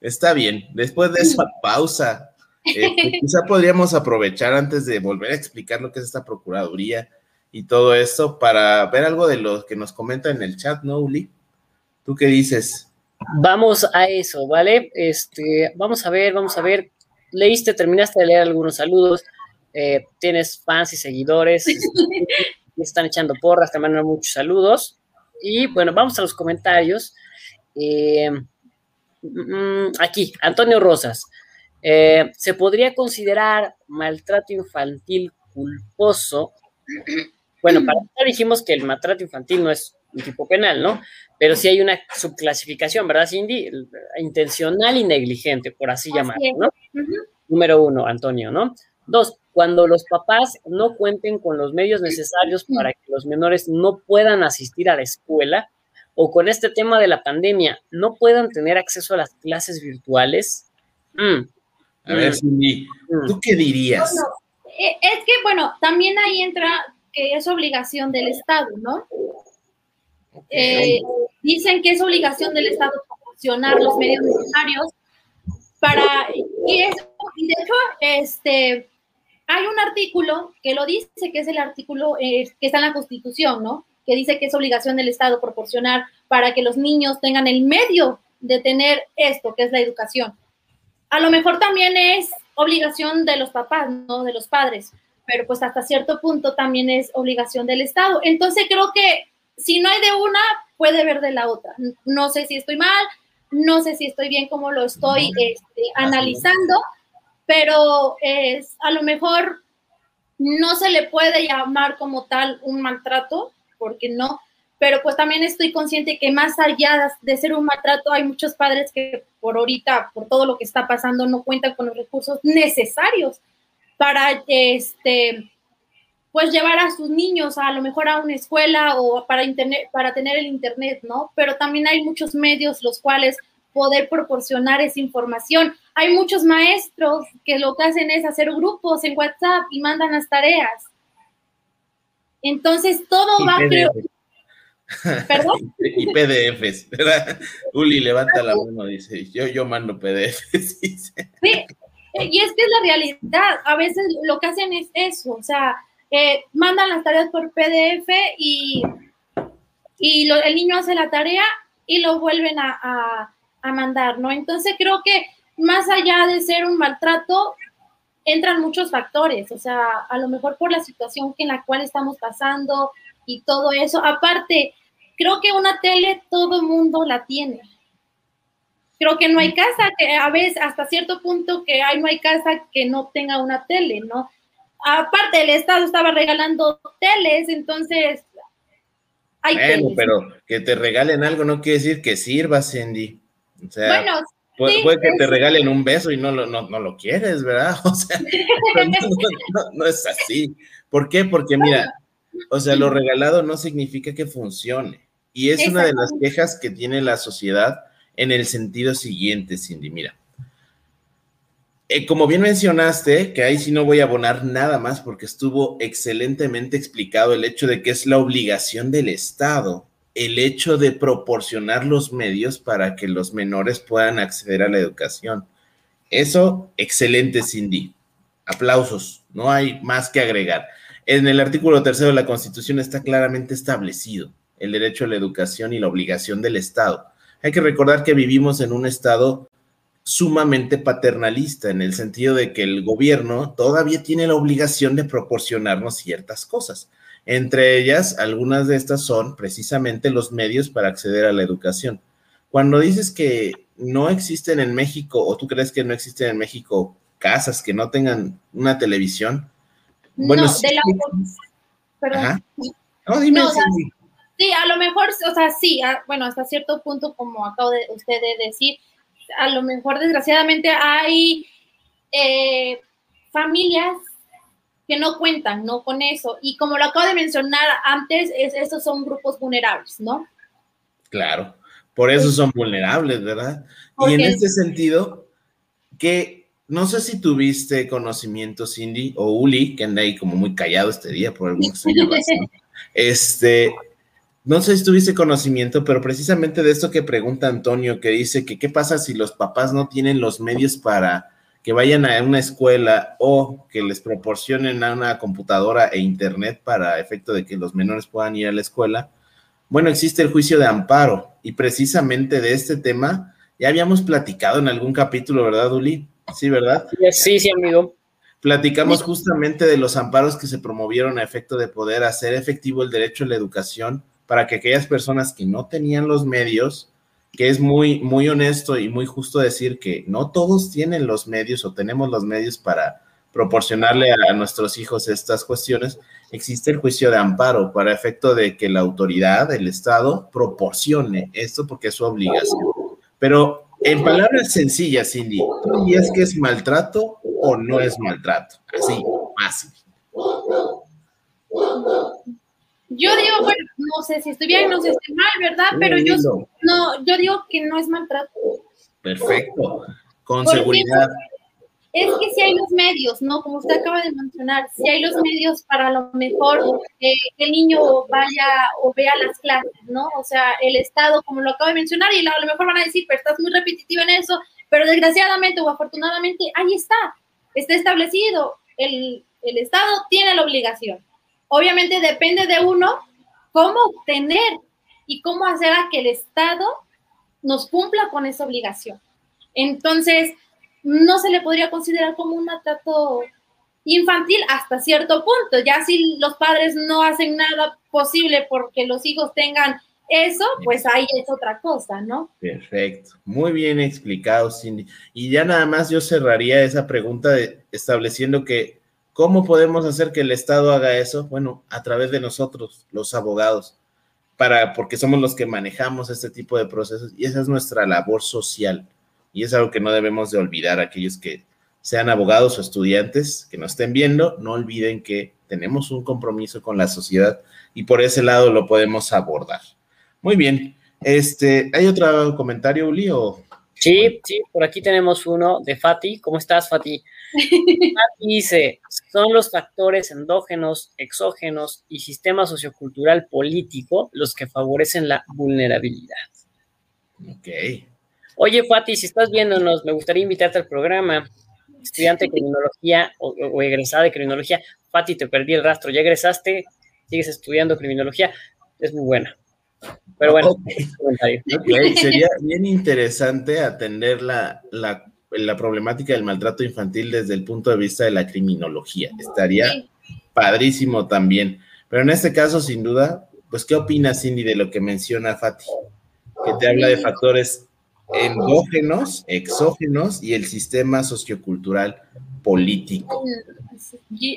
está bien. Después de esa pausa, eh, pues, quizá podríamos aprovechar antes de volver a explicar lo que es esta Procuraduría y todo esto para ver algo de lo que nos comenta en el chat, ¿no, Uli? ¿Tú qué dices? Vamos a eso, ¿vale? Este, vamos a ver, vamos a ver. Leíste, terminaste de leer algunos saludos. Eh, tienes fans y seguidores. [LAUGHS] están echando porras, te mandan muchos saludos. Y bueno, vamos a los comentarios. Eh, mm, aquí, Antonio Rosas. Eh, ¿Se podría considerar maltrato infantil culposo? Bueno, para empezar dijimos que el maltrato infantil no es un tipo penal, ¿no? Pero sí hay una subclasificación, ¿verdad, Cindy? Intencional y negligente, por así, llamarlo, ¿no? Número uno, Antonio, ¿no? Dos, cuando los papás no cuenten con los medios necesarios para que los menores no puedan asistir a la escuela o con este tema de la pandemia no puedan tener acceso a las clases virtuales. Mm. A ver, mm. Cindy, mm. ¿tú qué dirías? Eh, es que, bueno, también ahí entra que es obligación del Estado, ¿no? Eh, dicen que es obligación del Estado proporcionar los medios necesarios para, y, eso, y de hecho, este, hay un artículo que lo dice, que es el artículo eh, que está en la Constitución, ¿no? que dice que es obligación del Estado proporcionar para que los niños tengan el medio de tener esto, que es la educación. A lo mejor también es obligación de los papás, no de los padres, pero pues hasta cierto punto también es obligación del Estado. Entonces creo que si no hay de una, puede haber de la otra. No sé si estoy mal, no sé si estoy bien como lo estoy este, analizando, pero es, a lo mejor no se le puede llamar como tal un maltrato, porque no, pero pues también estoy consciente que más allá de ser un maltrato, hay muchos padres que por ahorita, por todo lo que está pasando, no cuentan con los recursos necesarios para este pues llevar a sus niños a, lo mejor a una escuela o para internet para tener el internet, ¿no? Pero también hay muchos medios los cuales poder proporcionar esa información. Hay muchos maestros que lo que hacen es hacer grupos en WhatsApp y mandan las tareas. Entonces todo va, creo. [LAUGHS] ¿Perdón? y PDFs, ¿verdad? Uli levanta la mano, dice, yo, yo mando PDFs. [LAUGHS] Sí, y es que es la realidad. A veces lo que hacen es eso, o sea, mandan las tareas por PDF y, y el niño hace la tarea y lo vuelven a, a mandar, ¿no? Entonces creo que más allá de ser un maltrato, entran muchos factores, o sea, a lo mejor por la situación en la cual estamos pasando y todo eso. Aparte, creo que una tele todo mundo la tiene. Creo que no hay casa que a veces hasta cierto punto que hay no hay casa que no tenga una tele, ¿no? Aparte el Estado estaba regalando teles, entonces hay bueno, pero que te regalen algo no quiere decir que sirva, Cindy. O sea, bueno, puede, que te regalen un beso y no lo, no, lo quieres, ¿verdad? [LAUGHS] O sea, no, es así. ¿Por qué? Porque mira, o sea, lo regalado no significa que funcione. Y es una de las quejas que tiene la sociedad en el sentido siguiente, Cindy. Mira, eh, como bien mencionaste, que ahí sí no voy a abonar nada más porque estuvo excelentemente explicado el hecho de que es la obligación del Estado el hecho de proporcionar los medios para que los menores puedan acceder a la educación. Eso, excelente, Cindy. Aplausos, no hay más que agregar. En el artículo tercero de la Constitución está claramente establecido el derecho a la educación y la obligación del Estado. Hay que recordar que vivimos en un Estado sumamente paternalista, en el sentido de que el gobierno todavía tiene la obligación de proporcionarnos ciertas cosas. Entre ellas, algunas de estas son precisamente los medios para acceder a la educación. Cuando dices que no existen en México, o tú crees que no existen en México casas que no tengan una televisión, bueno, sí, de la... Perdón. No, dime. sí, a lo mejor, o sea, sí, bueno, hasta cierto punto, como acabo de usted de decir, a lo mejor desgraciadamente hay eh, familias que no cuentan, ¿no? Con eso. Y como lo acabo de mencionar antes, es, esos son grupos vulnerables, ¿no? Claro, por eso son vulnerables, ¿verdad? Y en este sentido, que no sé si tuviste conocimiento, Cindy, o Uli, que anda ahí como muy callado este día por algún extraña razón. [LAUGHS] Este, no sé si tuviste conocimiento, pero precisamente de esto que pregunta Antonio, que dice que qué pasa si los papás no tienen los medios para que vayan a una escuela o que les proporcionen a una computadora e internet para efecto de que los menores puedan ir a la escuela. Bueno, existe el juicio de amparo y precisamente de este tema ya habíamos platicado en algún capítulo, ¿verdad, Uli? Sí, ¿verdad? Sí, sí, amigo. Platicamos justamente de los amparos que se promovieron a efecto de poder hacer efectivo el derecho a la educación para que aquellas personas que no tenían los medios que es muy, muy honesto y muy justo decir que no todos tienen los medios o tenemos los medios para proporcionarle a, nuestros hijos estas cuestiones, existe el juicio de amparo para efecto de que la autoridad, el Estado, proporcione esto porque es su obligación. Pero en palabras sencillas, Cindy, ¿tú dirías que es maltrato o no es maltrato? Así, fácil. Yo digo, bueno, no sé si estoy bien, no sé si estoy mal, ¿verdad? Pero yo no, yo digo que no es maltrato. Perfecto, con seguridad. Es que si hay los medios, ¿no? Como usted acaba de mencionar, si hay los medios para lo mejor que el niño vaya o vea las clases, ¿no? O sea, el Estado, como lo acabo de mencionar, y a lo mejor van a decir, pero estás muy repetitivo en eso, pero desgraciadamente o afortunadamente, ahí está, está establecido. El, el Estado tiene la obligación Obviamente depende de uno cómo obtener y cómo hacer a que el Estado nos cumpla con esa obligación. Entonces, no se le podría considerar como un maltrato infantil hasta cierto punto. Ya si los padres no hacen nada posible porque los hijos tengan eso, pues ahí es otra cosa, ¿no? Perfecto. Muy bien explicado, Cindy. Y ya nada más yo cerraría esa pregunta estableciendo que ¿Cómo podemos hacer que el Estado haga eso? Bueno, a través de nosotros, los abogados, para, porque somos los que manejamos este tipo de procesos y esa es nuestra labor social. Y es algo que no debemos de olvidar aquellos que sean abogados o estudiantes que nos estén viendo, no olviden que tenemos un compromiso con la sociedad y por ese lado lo podemos abordar. Muy bien. Este, ¿hay otro comentario, Uli? Sí, sí, por aquí tenemos uno de Fati. ¿Cómo estás, Fati? [LAUGHS] dice, son los factores endógenos, exógenos y sistema sociocultural político los que favorecen la vulnerabilidad. Ok. Oye, Fati, si estás viéndonos, me gustaría invitarte al programa. Estudiante de criminología o, egresada de criminología. Fati, te perdí el rastro. ¿Ya egresaste? ¿Sigues estudiando criminología? Es muy buena. Pero bueno, sería bien interesante atender la, la la problemática del maltrato infantil desde el punto de vista de la criminología. Estaría padrísimo también. Pero en este caso, sin duda, pues, ¿qué opinas, Cindy, de lo que menciona Fati? Que te habla de factores endógenos, exógenos y el sistema sociocultural político.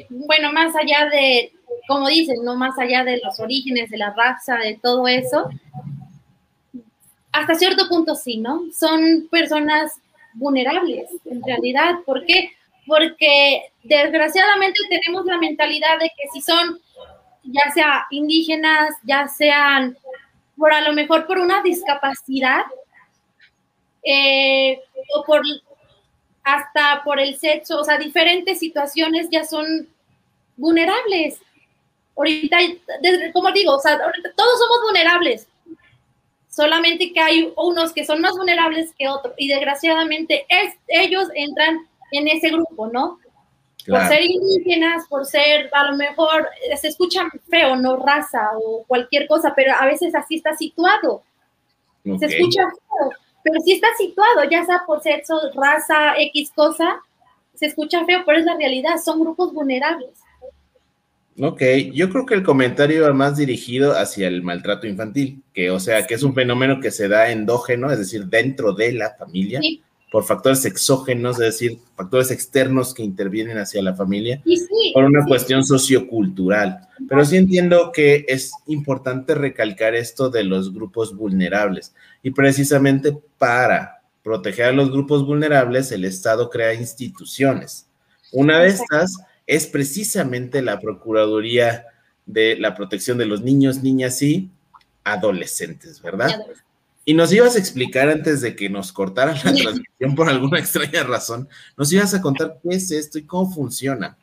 Bueno, más allá de, como dicen, no más allá de los orígenes de la raza, de todo eso, hasta cierto punto sí, ¿no? Son personas vulnerables, en realidad. ¿Por qué? Porque desgraciadamente tenemos la mentalidad de que si son, ya sea indígenas, ya sean por a lo mejor por una discapacidad, eh, o por hasta por el sexo, o sea, diferentes situaciones ya son vulnerables. Ahorita, como digo, o sea, todos somos vulnerables, solamente que hay unos que son más vulnerables que otros y desgraciadamente es, ellos entran en ese grupo, ¿no? Por ser indígenas, por ser, a lo mejor, se escucha feo, no raza o cualquier cosa, pero a veces así está situado. Se escucha feo, pero sí está situado, ya sea por sexo, raza, X cosa, se escucha feo, pero es la realidad, son grupos vulnerables. Ok, yo creo que el comentario va más dirigido hacia el maltrato infantil, que o sea, que es un fenómeno que se da endógeno, es decir, dentro de la familia, por factores exógenos, es decir, factores externos que intervienen hacia la familia, por una cuestión sociocultural. Pero sí entiendo que es importante recalcar esto de los grupos vulnerables y precisamente para proteger a los grupos vulnerables, el Estado crea instituciones. Una de estas es precisamente la Procuraduría de la Protección de los Niños, Niñas y Adolescentes, ¿verdad? Y nos ibas a explicar antes de que nos cortaran la [LAUGHS] transmisión por alguna extraña razón, nos ibas a contar qué es esto y cómo funciona.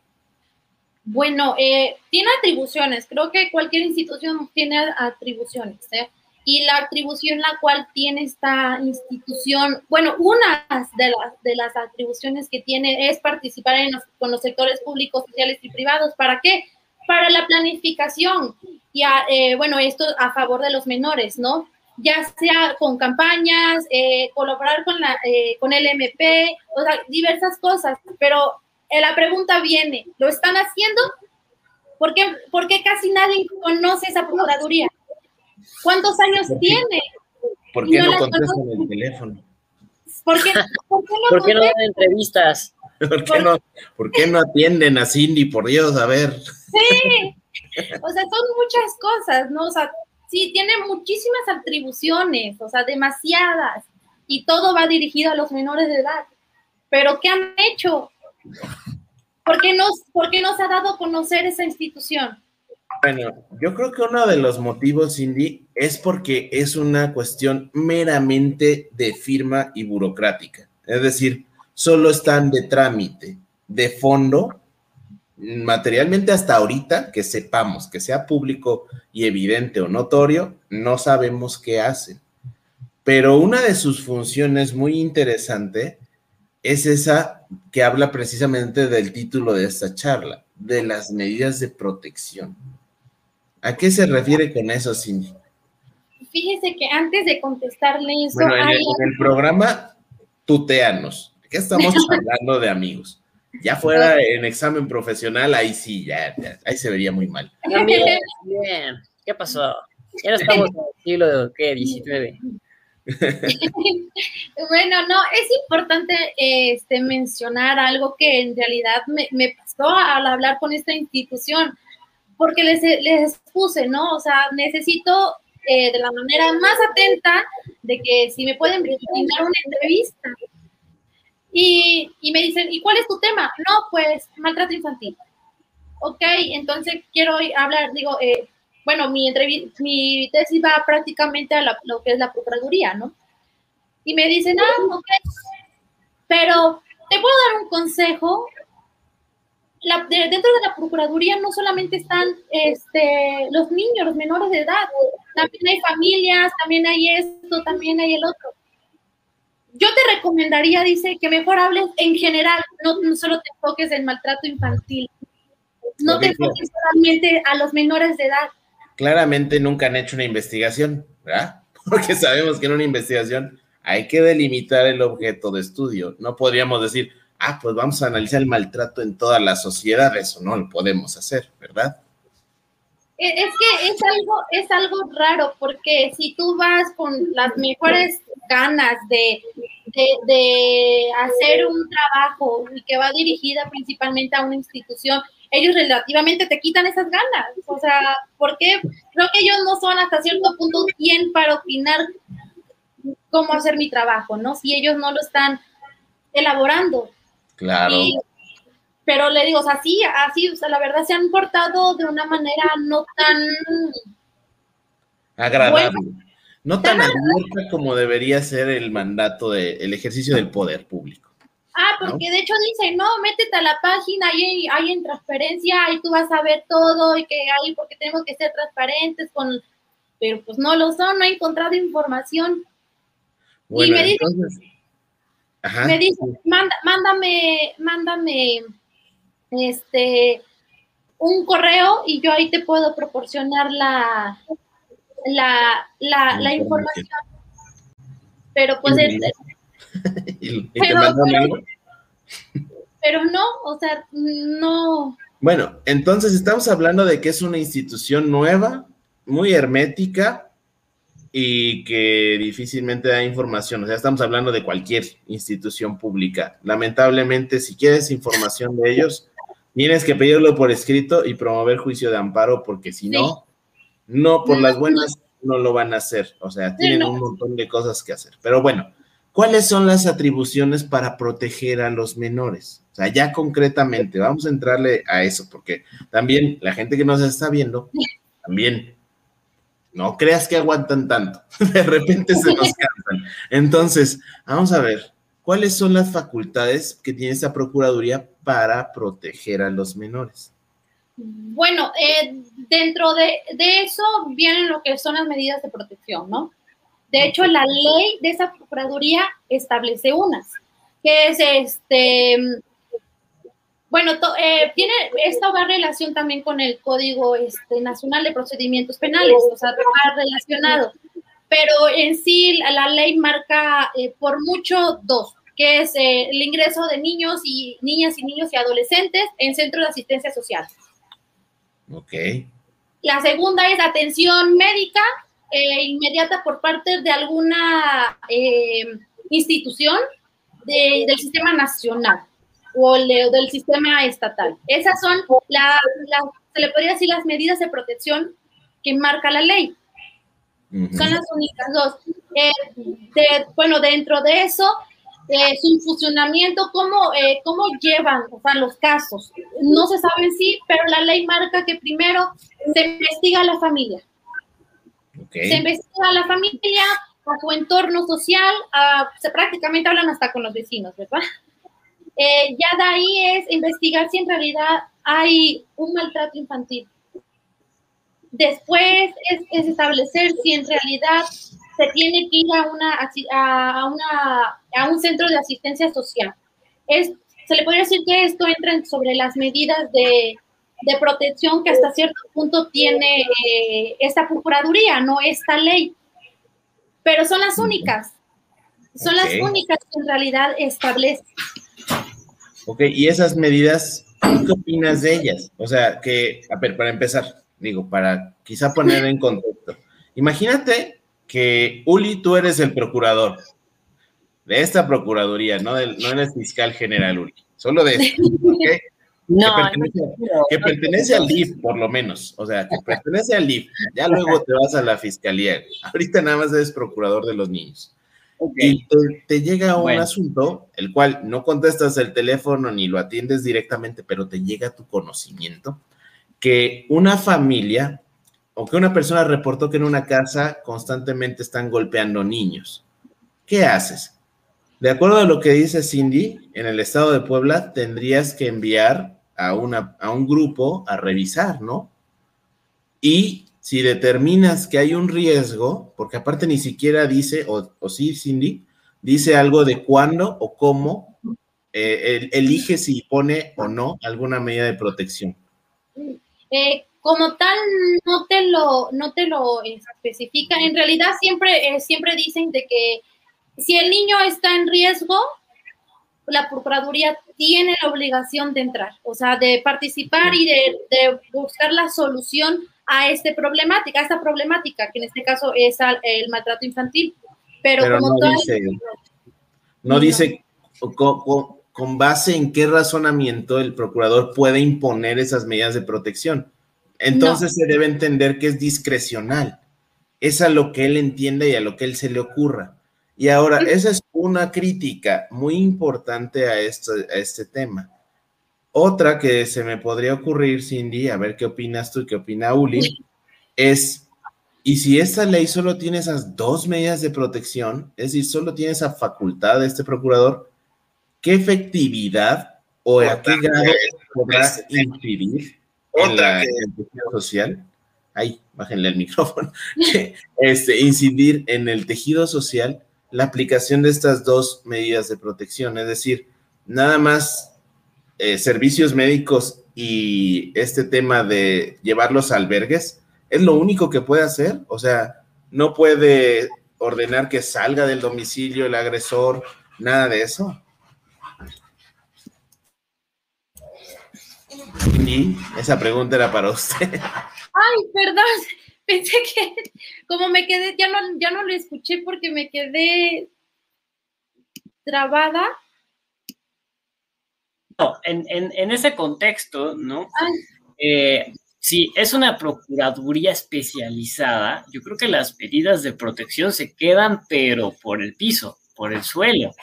Bueno, eh, tiene atribuciones, creo que cualquier institución tiene atribuciones. ¿eh? Y la atribución la cual tiene esta institución, bueno, una de las, de las atribuciones que tiene es participar en con los sectores públicos, sociales y privados. ¿Para qué? Para la planificación y, eh, bueno, esto a favor de los menores, ¿no? Ya sea con campañas, eh, colaborar con, la, eh, con el MP, o sea, diversas cosas, pero la pregunta viene, ¿lo están haciendo? ¿Por qué, ¿Por qué casi nadie conoce esa Procuraduría? ¿Cuántos años tiene? ¿Por qué no, contestan el teléfono? ¿Por qué, no, dan entrevistas? ¿Por qué, no, ¿Por qué no atienden a Cindy, por Dios, a ver? Sí, o sea, son muchas cosas, ¿no? O sea, sí, tiene muchísimas atribuciones, o sea, demasiadas, y todo va dirigido a los menores de edad. Pero ¿qué han hecho? ¿Por qué nos, por qué nos ha dado a conocer esa institución? Bueno, yo creo que uno de los motivos, Cindy, es porque es una cuestión meramente de firma y burocrática. Es decir, solo están de trámite, de fondo, materialmente hasta ahorita, que sepamos, que sea público y evidente o notorio, no sabemos qué hacen. Pero una de sus funciones muy interesante es esa que habla precisamente del título de esta charla, de las medidas de protección. ¿A qué se refiere con eso, Cindy? Fíjese que antes de contestarle eso. Bueno, en, el, programa, tuteanos. ¿Qué estamos [LAUGHS] hablando de amigos? Ya fuera en examen profesional, ahí sí, ya, ahí se vería muy mal. Bien. ¿Qué pasó? Ya no estamos en el siglo, ¿qué? 19. [LAUGHS] bueno, no, es importante este, mencionar algo que en realidad me, me pasó al hablar con esta institución porque les, les expuse, ¿no? O sea, necesito eh, de la manera más atenta de que si me pueden brindar una entrevista. Y, y, me dicen, ¿y cuál es tu tema? No, pues maltrato infantil. Ok, entonces quiero hablar, digo, eh, bueno, mi, mi tesis va prácticamente a lo que es la Procuraduría, ¿no? Y me dicen, ah, ok, pero te puedo dar un consejo dentro de la Procuraduría no solamente están este, los niños, los menores de edad, también hay familias, también hay esto, también hay el otro. Yo te recomendaría, dice, que mejor hables en general, no, solo te enfoques en maltrato infantil, no te enfoques solamente a los menores de edad. Claramente nunca han hecho una investigación, ¿verdad? [LAUGHS] Porque sabemos que en una investigación hay que delimitar el objeto de estudio. No podríamos decir, ah, pues vamos a analizar el maltrato en toda la sociedad, eso no lo podemos hacer, ¿verdad? E, es que es algo, es algo raro, porque si tú vas con las mejores ganas de, de, hacer un trabajo y que va dirigida principalmente a una institución, ellos relativamente te quitan esas ganas. O sea, porque creo que ellos no son hasta cierto punto bien para opinar cómo hacer mi trabajo, ¿no? Si ellos no lo están elaborando. Claro. pero le digo, o sea, sí, así, o sea, la verdad se han portado de una manera no tan agradable. no tan abierta como debería ser el mandato del el ejercicio del poder público. Ah, porque de hecho dice, no, métete a la página, ahí hay en transparencia, ahí tú vas a ver todo y que ahí porque tenemos que ser transparentes con, pero pues no lo son, no he encontrado información. y me entonces, me dice, mándame, mándame este un correo y yo ahí te puedo proporcionar la, la, la, información. Pero pues [LAUGHS] pero, pero, no, o sea, no. Bueno, entonces estamos hablando de que es una institución nueva, muy hermética y que difícilmente da información. O sea, estamos hablando de cualquier institución pública. Lamentablemente, si quieres información de ellos, tienes que pedirlo por escrito y promover juicio de amparo, porque si no, no por las buenas no lo van a hacer. O sea, tienen un montón de cosas que hacer. Pero bueno, ¿cuáles son las atribuciones para proteger a los menores? O sea, ya concretamente, vamos a entrarle a eso, porque también la gente que nos está viendo, también no creas que aguantan tanto, [LAUGHS] de repente se nos [LAUGHS] cansan. Entonces, vamos a ver, ¿cuáles son las facultades que tiene esta Procuraduría para proteger a los menores? Bueno, eh, dentro de, de, eso vienen lo que son las medidas de protección, ¿no? De hecho, la ley de esa Procuraduría establece unas, que es este bueno, eh, tiene, esto va relación también con el Código este, Nacional de Procedimientos Penales, o sea, va relacionado. Pero en sí la, ley marca eh, por mucho dos, que es eh, el ingreso de niños y niñas y niños y adolescentes en centros de asistencia social. Ok. La segunda es atención médica inmediata por parte de alguna institución del sistema nacional o el del sistema estatal. Esas son, la, se le podría decir, las medidas de protección que marca la ley. Son las únicas dos. Eh, bueno, dentro de eso, eh, su funcionamiento, cómo, eh, cómo llevan o sea, los casos. No se sabe en sí, pero la ley marca que primero se investiga a la familia. Se investiga a la familia, a su entorno social, se prácticamente hablan hasta con los vecinos, ¿verdad? Eh, ya de ahí es investigar si en realidad hay un maltrato infantil. Después es, establecer si en realidad se tiene que ir a, una, a, una, a un centro de asistencia social. Es, se le podría decir que esto entra sobre las medidas de, de protección que hasta cierto punto tiene eh, esta procuraduría, no esta ley. Pero son las únicas, son las únicas que en realidad establecen. Ok, y esas medidas, ¿qué opinas de ellas? O sea, que, a ver, para empezar, digo, para quizá poner en contexto. Imagínate que, Uli, tú eres el procurador de esta procuraduría, no, no eres fiscal general, Uli, solo de esto, [LAUGHS] ¿ok? No, que pertenece, al DIF, por lo menos. O sea, que pertenece al DIF. Ya luego te vas a la fiscalía. Ahorita nada más eres procurador de los niños. Y te, llega un asunto, el cual no contestas el teléfono ni lo atiendes directamente, pero te llega tu conocimiento, que una familia o que una persona reportó que en una casa constantemente están golpeando niños. ¿Qué haces? De acuerdo a lo que dice Cindy, en el estado de Puebla tendrías que enviar a, una, a un grupo a revisar, ¿no? Y si determinas que hay un riesgo, porque aparte ni siquiera dice, o, sí, Cindy, dice algo de cuándo o cómo eh, elige si pone o no alguna medida de protección. Eh, como tal, no te lo, no te lo especifica. En realidad siempre, eh, siempre dicen de que si el niño está en riesgo, la Procuraduría tiene la obligación de entrar, o sea, de participar y de buscar la solución a esta problemática, a esta problemática, que en este caso es el maltrato infantil. Pero, como no dice, no, dice con, base en qué razonamiento el procurador puede imponer esas medidas de protección. Entonces se debe entender que es discrecional. Es a lo que él entiende y a lo que él se le ocurra. Y ahora, esa es una crítica muy importante a, esto, a este tema. Otra que se me podría ocurrir, Cindy, a ver qué opinas tú y qué opina Uli, es, ¿y si esta ley solo tiene esas dos medidas de protección, es decir, solo tiene esa facultad de este procurador, ¿qué efectividad o a qué grado podrá incidir en la tejido social? Ay, bájenle el micrófono. [LAUGHS] este, incidir en el tejido social la aplicación de estas dos medidas de protección, es decir, nada más eh, servicios médicos y este tema de llevarlos a albergues, es lo único que puede hacer. O sea, no puede ordenar que salga del domicilio el agresor, nada de eso. Y esa pregunta era para usted. Ay, perdón. [LAUGHS] Pensé que como me quedé, ya no, ya no lo escuché porque me quedé trabada. No, en, en, ese contexto, ¿no? Eh, si es una procuraduría especializada, yo creo que las medidas de protección se quedan, pero por el piso, por el suelo.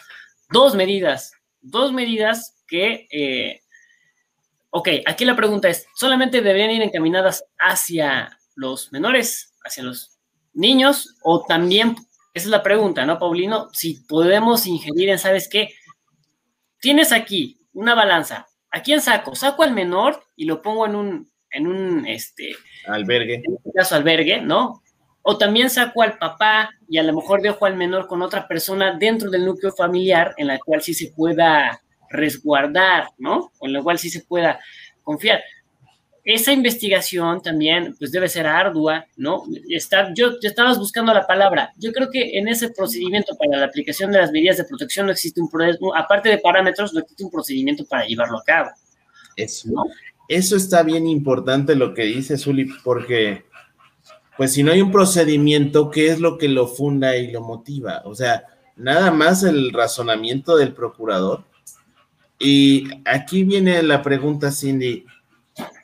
Dos medidas, dos medidas que, eh, ok, aquí la pregunta es, ¿solamente deberían ir encaminadas hacia los menores, hacia los niños, o también, esa es la pregunta, ¿no, Paulino? Si podemos ingerir en, ¿sabes qué? Tienes aquí una balanza, ¿a quién saco? Saco al menor y lo pongo en un, en un, este... Albergue. En este caso, albergue, ¿no? O también saco al papá y a lo mejor dejo al menor con otra persona dentro del núcleo familiar en la cual sí se pueda resguardar, ¿no? O en la cual sí se pueda confiar. Esa investigación también, pues debe ser ardua, ¿no? Estar, yo, yo estabas buscando la palabra. Yo creo que en ese procedimiento para la aplicación de las medidas de protección no existe un, aparte de parámetros, no existe un procedimiento para llevarlo a cabo. Eso, eso está bien importante lo que dice Zuli, porque pues si no hay un procedimiento, ¿qué es lo que lo funda y lo motiva? O sea, nada más el razonamiento del procurador y aquí viene la pregunta, Cindy.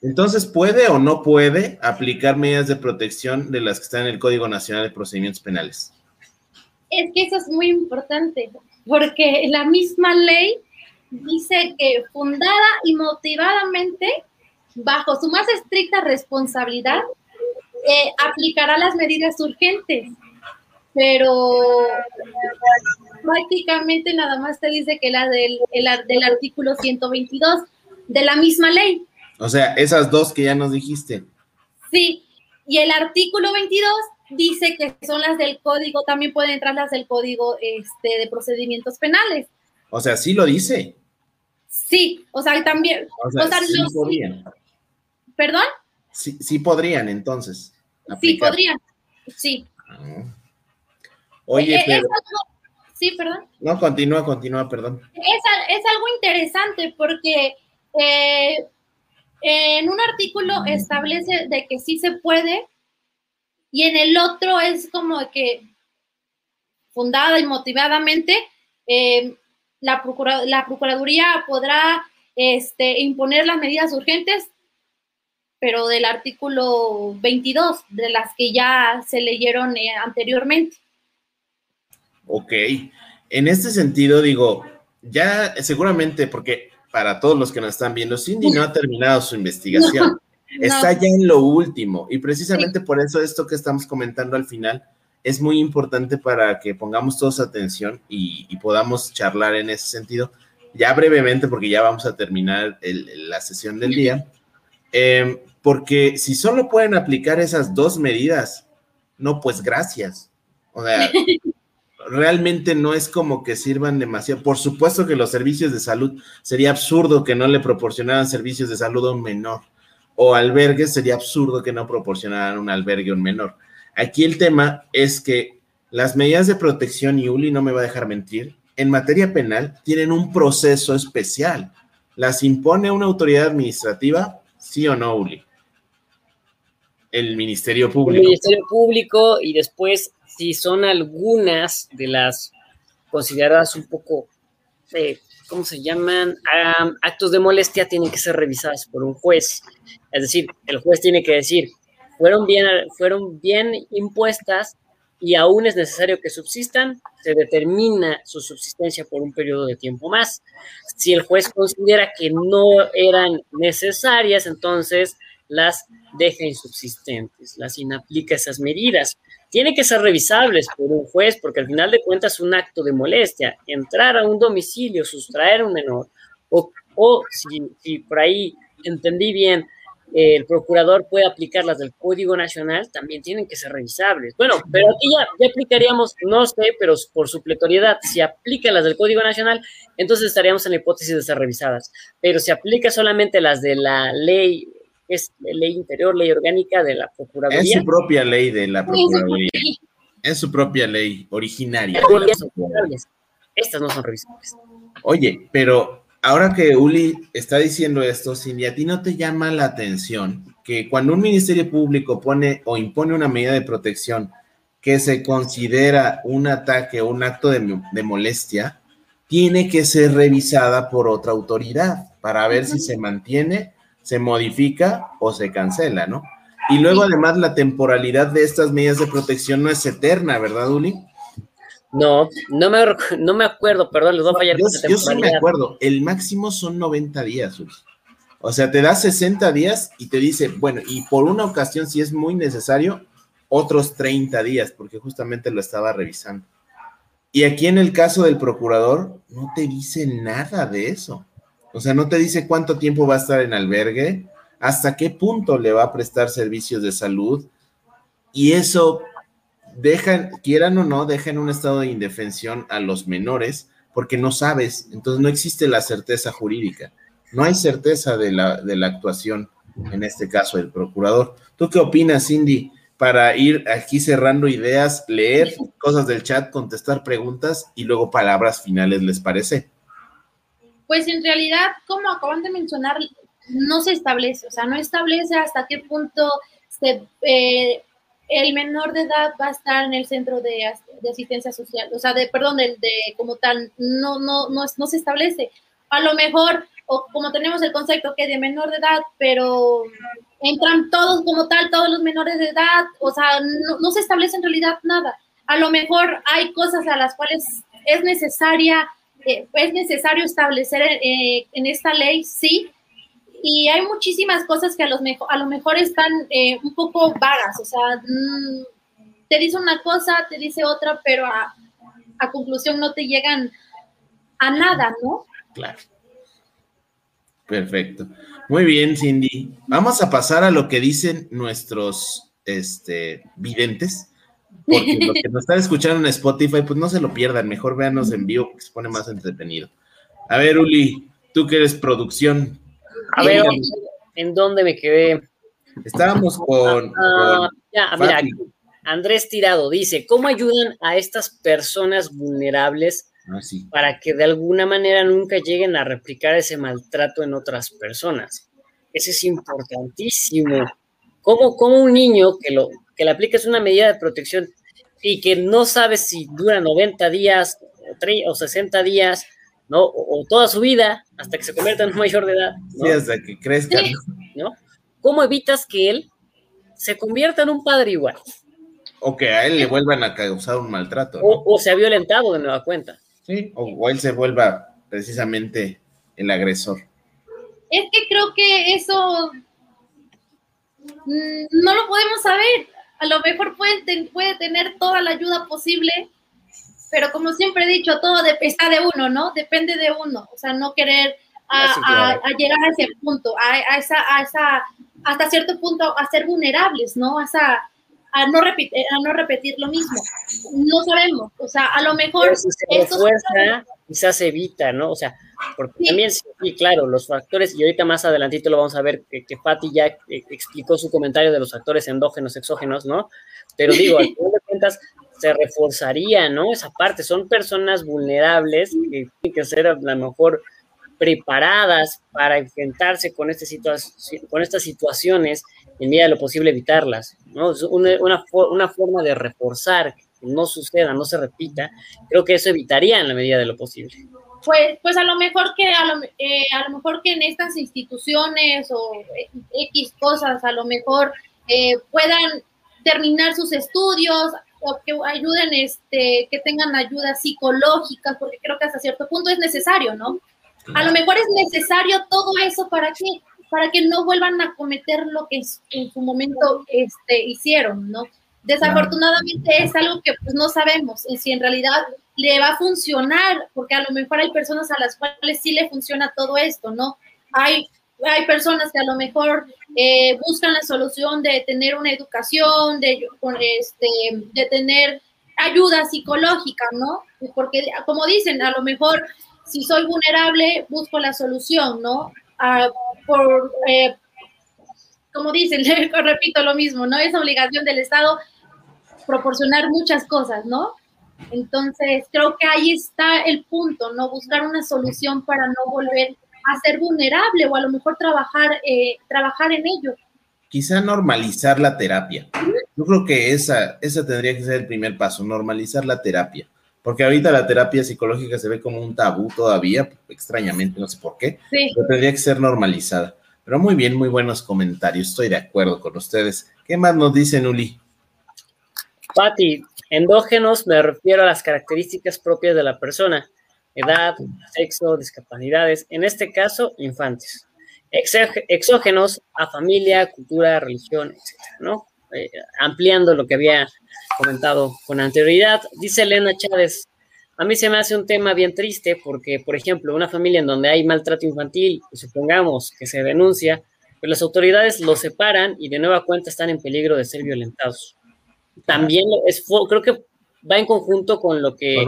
Entonces, ¿puede o no puede aplicar medidas de protección de las que están en el Código Nacional de Procedimientos Penales? Es que eso es muy importante, porque la misma ley dice que fundada y motivadamente, bajo su más estricta responsabilidad, eh, aplicará las medidas urgentes. Pero prácticamente nada más te dice que la del, del artículo 122 de la misma ley. O sea, esas dos que ya nos dijiste. Sí, y el artículo 22 dice que son las del código, también pueden entrar las del código este, de procedimientos penales. O sea, sí lo dice. Sí, o sea, también. O sea, sí podrían. ¿Perdón? Sí, sí podrían, entonces. Sí, podrían. Sí. Ah. Oye, eh, pero... Sí, perdón. No, continúa, continúa, perdón. Es, algo interesante porque eh, en un artículo establece de que sí se puede y en el otro es como que fundada y motivadamente eh, la, Procuraduría podrá este, imponer las medidas urgentes, pero del artículo 22, de las que ya se leyeron eh, anteriormente. Ok, en este sentido digo, ya seguramente, porque para todos los que nos están viendo, Cindy no ha [LAUGHS] terminado su investigación, [LAUGHS] está ya en lo último. Y precisamente por eso esto que estamos comentando al final es muy importante para que pongamos todos atención y, podamos charlar en ese sentido, ya brevemente, porque ya vamos a terminar la sesión del día, em, porque si solo pueden aplicar esas dos medidas, no, pues gracias. O sea, [LAUGHS] realmente no es como que sirvan demasiado. Por supuesto que los servicios de salud, sería absurdo que no le proporcionaran servicios de salud a un menor. O albergues, sería absurdo que no proporcionaran un albergue a un menor. Aquí el tema es que las medidas de protección, y Uli no me va a dejar mentir, en materia penal tienen un proceso especial. ¿Las impone una autoridad administrativa? ¿Sí o no, Uli? El Ministerio Público. El Ministerio Público y después si son algunas de las consideradas un poco, eh, ¿cómo se llaman? actos de molestia tienen que ser revisadas por un juez. Es decir, el juez tiene que decir, fueron bien, fueron bien impuestas y aún es necesario que subsistan, se determina su subsistencia por un periodo de tiempo más. Si el juez considera que no eran necesarias, entonces las deja insubsistentes, las inaplica esas medidas tiene que ser revisables por un juez, porque al final de cuentas es un acto de molestia. Entrar a un domicilio, sustraer a un menor, o, o si, por ahí entendí bien, el procurador puede aplicar las del Código Nacional, también tienen que ser revisables. Bueno, pero aquí ya, ya aplicaríamos, no sé, pero por supletoriedad, si aplica las del Código Nacional, entonces estaríamos en la hipótesis de ser revisadas. Pero si aplica solamente las de la ley es ley interior, ley orgánica de la Procuraduría. Es su propia ley de la Procuraduría. Es su propia ley originaria. Estas no son revisables. Oye, pero ahora que Uli está diciendo esto, Cindy, ¿a ti no te llama la atención que cuando un ministerio público pone o impone una medida de protección que se considera un ataque o un acto de, de molestia, tiene que ser revisada por otra autoridad para ver si se mantiene, se modifica o se cancela, ¿no? Y luego además la temporalidad de estas medidas de protección no es eterna, ¿verdad, Uli? No, no me, no me acuerdo, perdón, les voy a fallar. Yo, yo sí me acuerdo, el máximo son 90 días, Uli. O sea, te da 60 días y te dice, bueno, y por una ocasión, si es muy necesario, otros 30 días, porque justamente lo estaba revisando. Y aquí en el caso del procurador, no te dice nada de eso. O sea, no te dice cuánto tiempo va a estar en albergue, hasta qué punto le va a prestar servicios de salud. Y eso dejan, quieran o no, dejan un estado de indefensión a los menores porque no sabes, entonces no existe la certeza jurídica, no hay certeza de la, de la actuación, en este caso del procurador. ¿Tú qué opinas, Cindy? Para ir aquí cerrando ideas, leer cosas del chat, contestar preguntas y luego palabras finales, ¿les parece? Pues en realidad, como acaban de mencionar, no se establece, o sea, no establece hasta qué punto eh, el menor de edad va a estar en el centro de, asistencia social, o sea, de, perdón, de, de, como tal, no, no, no, no se establece. A lo mejor, o como tenemos el concepto que de menor de edad, pero entran todos como tal, todos los menores de edad, o sea, no, se establece en realidad nada. A lo mejor hay cosas a las cuales es necesaria, eh, es necesario establecer eh, en esta ley, sí, y hay muchísimas cosas que a, lo mejor están eh, un poco vagas, o sea, mm, te dice una cosa, te dice otra, pero a, a, conclusión no te llegan a nada, ¿no? Claro. Perfecto. Muy bien, Cindy. Vamos a pasar a lo que dicen nuestros este, videntes, porque los [LAUGHS] que nos están escuchando en Spotify, pues no se lo pierdan, mejor véanos en vivo, que se pone más entretenido. A ver, Uli, tú que eres producción, a ver, ¿en dónde me quedé? Estábamos con. Ah, ya, mira, Andrés Tirado dice: ¿Cómo ayudan a estas personas vulnerables ah, para que de alguna manera nunca lleguen a replicar ese maltrato en otras personas? Ese es importantísimo. ¿Cómo, cómo un niño que, lo, que le apliques una medida de protección y que no sabe si dura 90 días o 60 días, ¿no? O, toda su vida hasta que se convierta en un mayor de edad. Sí, hasta que crezca. ¿no? ¿Cómo evitas que él se convierta en un padre igual? O que a él le vuelvan a causar un maltrato. O, se ha violentado de nueva cuenta. Sí, o, él se vuelva precisamente el agresor. Es que creo que eso mm, no lo podemos saber. A lo mejor puede, puede tener toda la ayuda posible, pero como siempre he dicho, todo está de uno, ¿no? Depende de uno, o sea, no querer a, llegar a ese punto, a, esa, a esa, hasta cierto punto, a ser vulnerables, ¿no? A, a, no repetir, a no repetir lo mismo. No sabemos, o sea, a lo mejor... si se refuerza, quizás evita, ¿no? O sea, porque también, sí, claro, los factores, y ahorita más adelantito lo vamos a ver, que, que Patti ya eh, explicó su comentario de los factores endógenos, exógenos, ¿no? Pero digo, al [LAUGHS] final de cuentas, se reforzaría, ¿no? Esa parte, son personas vulnerables que tienen que ser a lo mejor preparadas para enfrentarse con, este con estas situaciones en medida de lo posible evitarlas, ¿no? Es una, una, forma de reforzar no suceda, no se repita, creo que eso evitaría en la medida de lo posible. Pues, pues a lo mejor que a lo, eh, a lo mejor que en estas instituciones o X cosas a lo mejor eh, puedan terminar sus estudios, o que ayuden, este, que tengan ayuda psicológica, porque creo que hasta cierto punto es necesario, ¿no? A lo mejor es necesario todo eso para que, para que no vuelvan a cometer lo que en su momento este, hicieron, ¿no? Desafortunadamente es algo que pues no sabemos si en realidad le va a funcionar, porque a lo mejor hay personas a las cuales sí le funciona todo esto, ¿no? Hay hay personas que a lo mejor eh, buscan la solución de tener una educación, de, este, de tener ayuda psicológica, ¿no? Porque, como dicen, a lo mejor si soy vulnerable, busco la solución, ¿no? Ah, por, eh, como dicen, [LAUGHS] repito lo mismo, ¿no? Es obligación del Estado proporcionar muchas cosas, ¿no? Entonces, creo que ahí está el punto, ¿no? Buscar una solución para no volver a ser vulnerable o a lo mejor trabajar, eh, trabajar en ello. Quizá normalizar la terapia. Yo creo que esa, esa tendría que ser el primer paso, normalizar la terapia. Porque ahorita la terapia psicológica se ve como un tabú todavía, extrañamente, no sé por qué, sí. pero tendría que ser normalizada. Pero muy bien, muy buenos comentarios, estoy de acuerdo con ustedes. ¿Qué más nos dice Nuli? Pati, endógenos me refiero a las características propias de la persona, edad, sexo, discapacidades, en este caso, infantes. Exógenos a familia, cultura, religión, etcétera, ¿no? Eh, ampliando lo que había comentado con anterioridad. Dice Elena Chávez, a mí se me hace un tema bien triste porque, por ejemplo, una familia en donde hay maltrato infantil, supongamos que se denuncia, pues las autoridades los separan y de nueva cuenta están en peligro de ser violentados. También es, creo que va en conjunto con lo que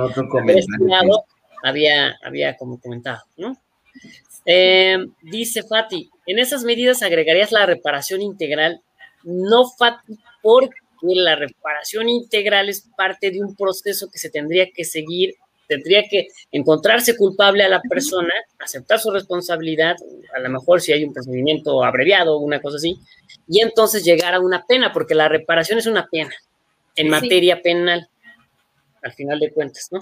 había, había como comentado, ¿no? Eh, dice Fati, en esas medidas agregarías la reparación integral, no Fati, porque la reparación integral es parte de un proceso que se tendría que seguir, tendría que encontrarse culpable a la persona, aceptar su responsabilidad, a lo mejor si hay un procedimiento abreviado o una cosa así, y entonces llegar a una pena, porque la reparación es una pena en materia penal, al final de cuentas, ¿no?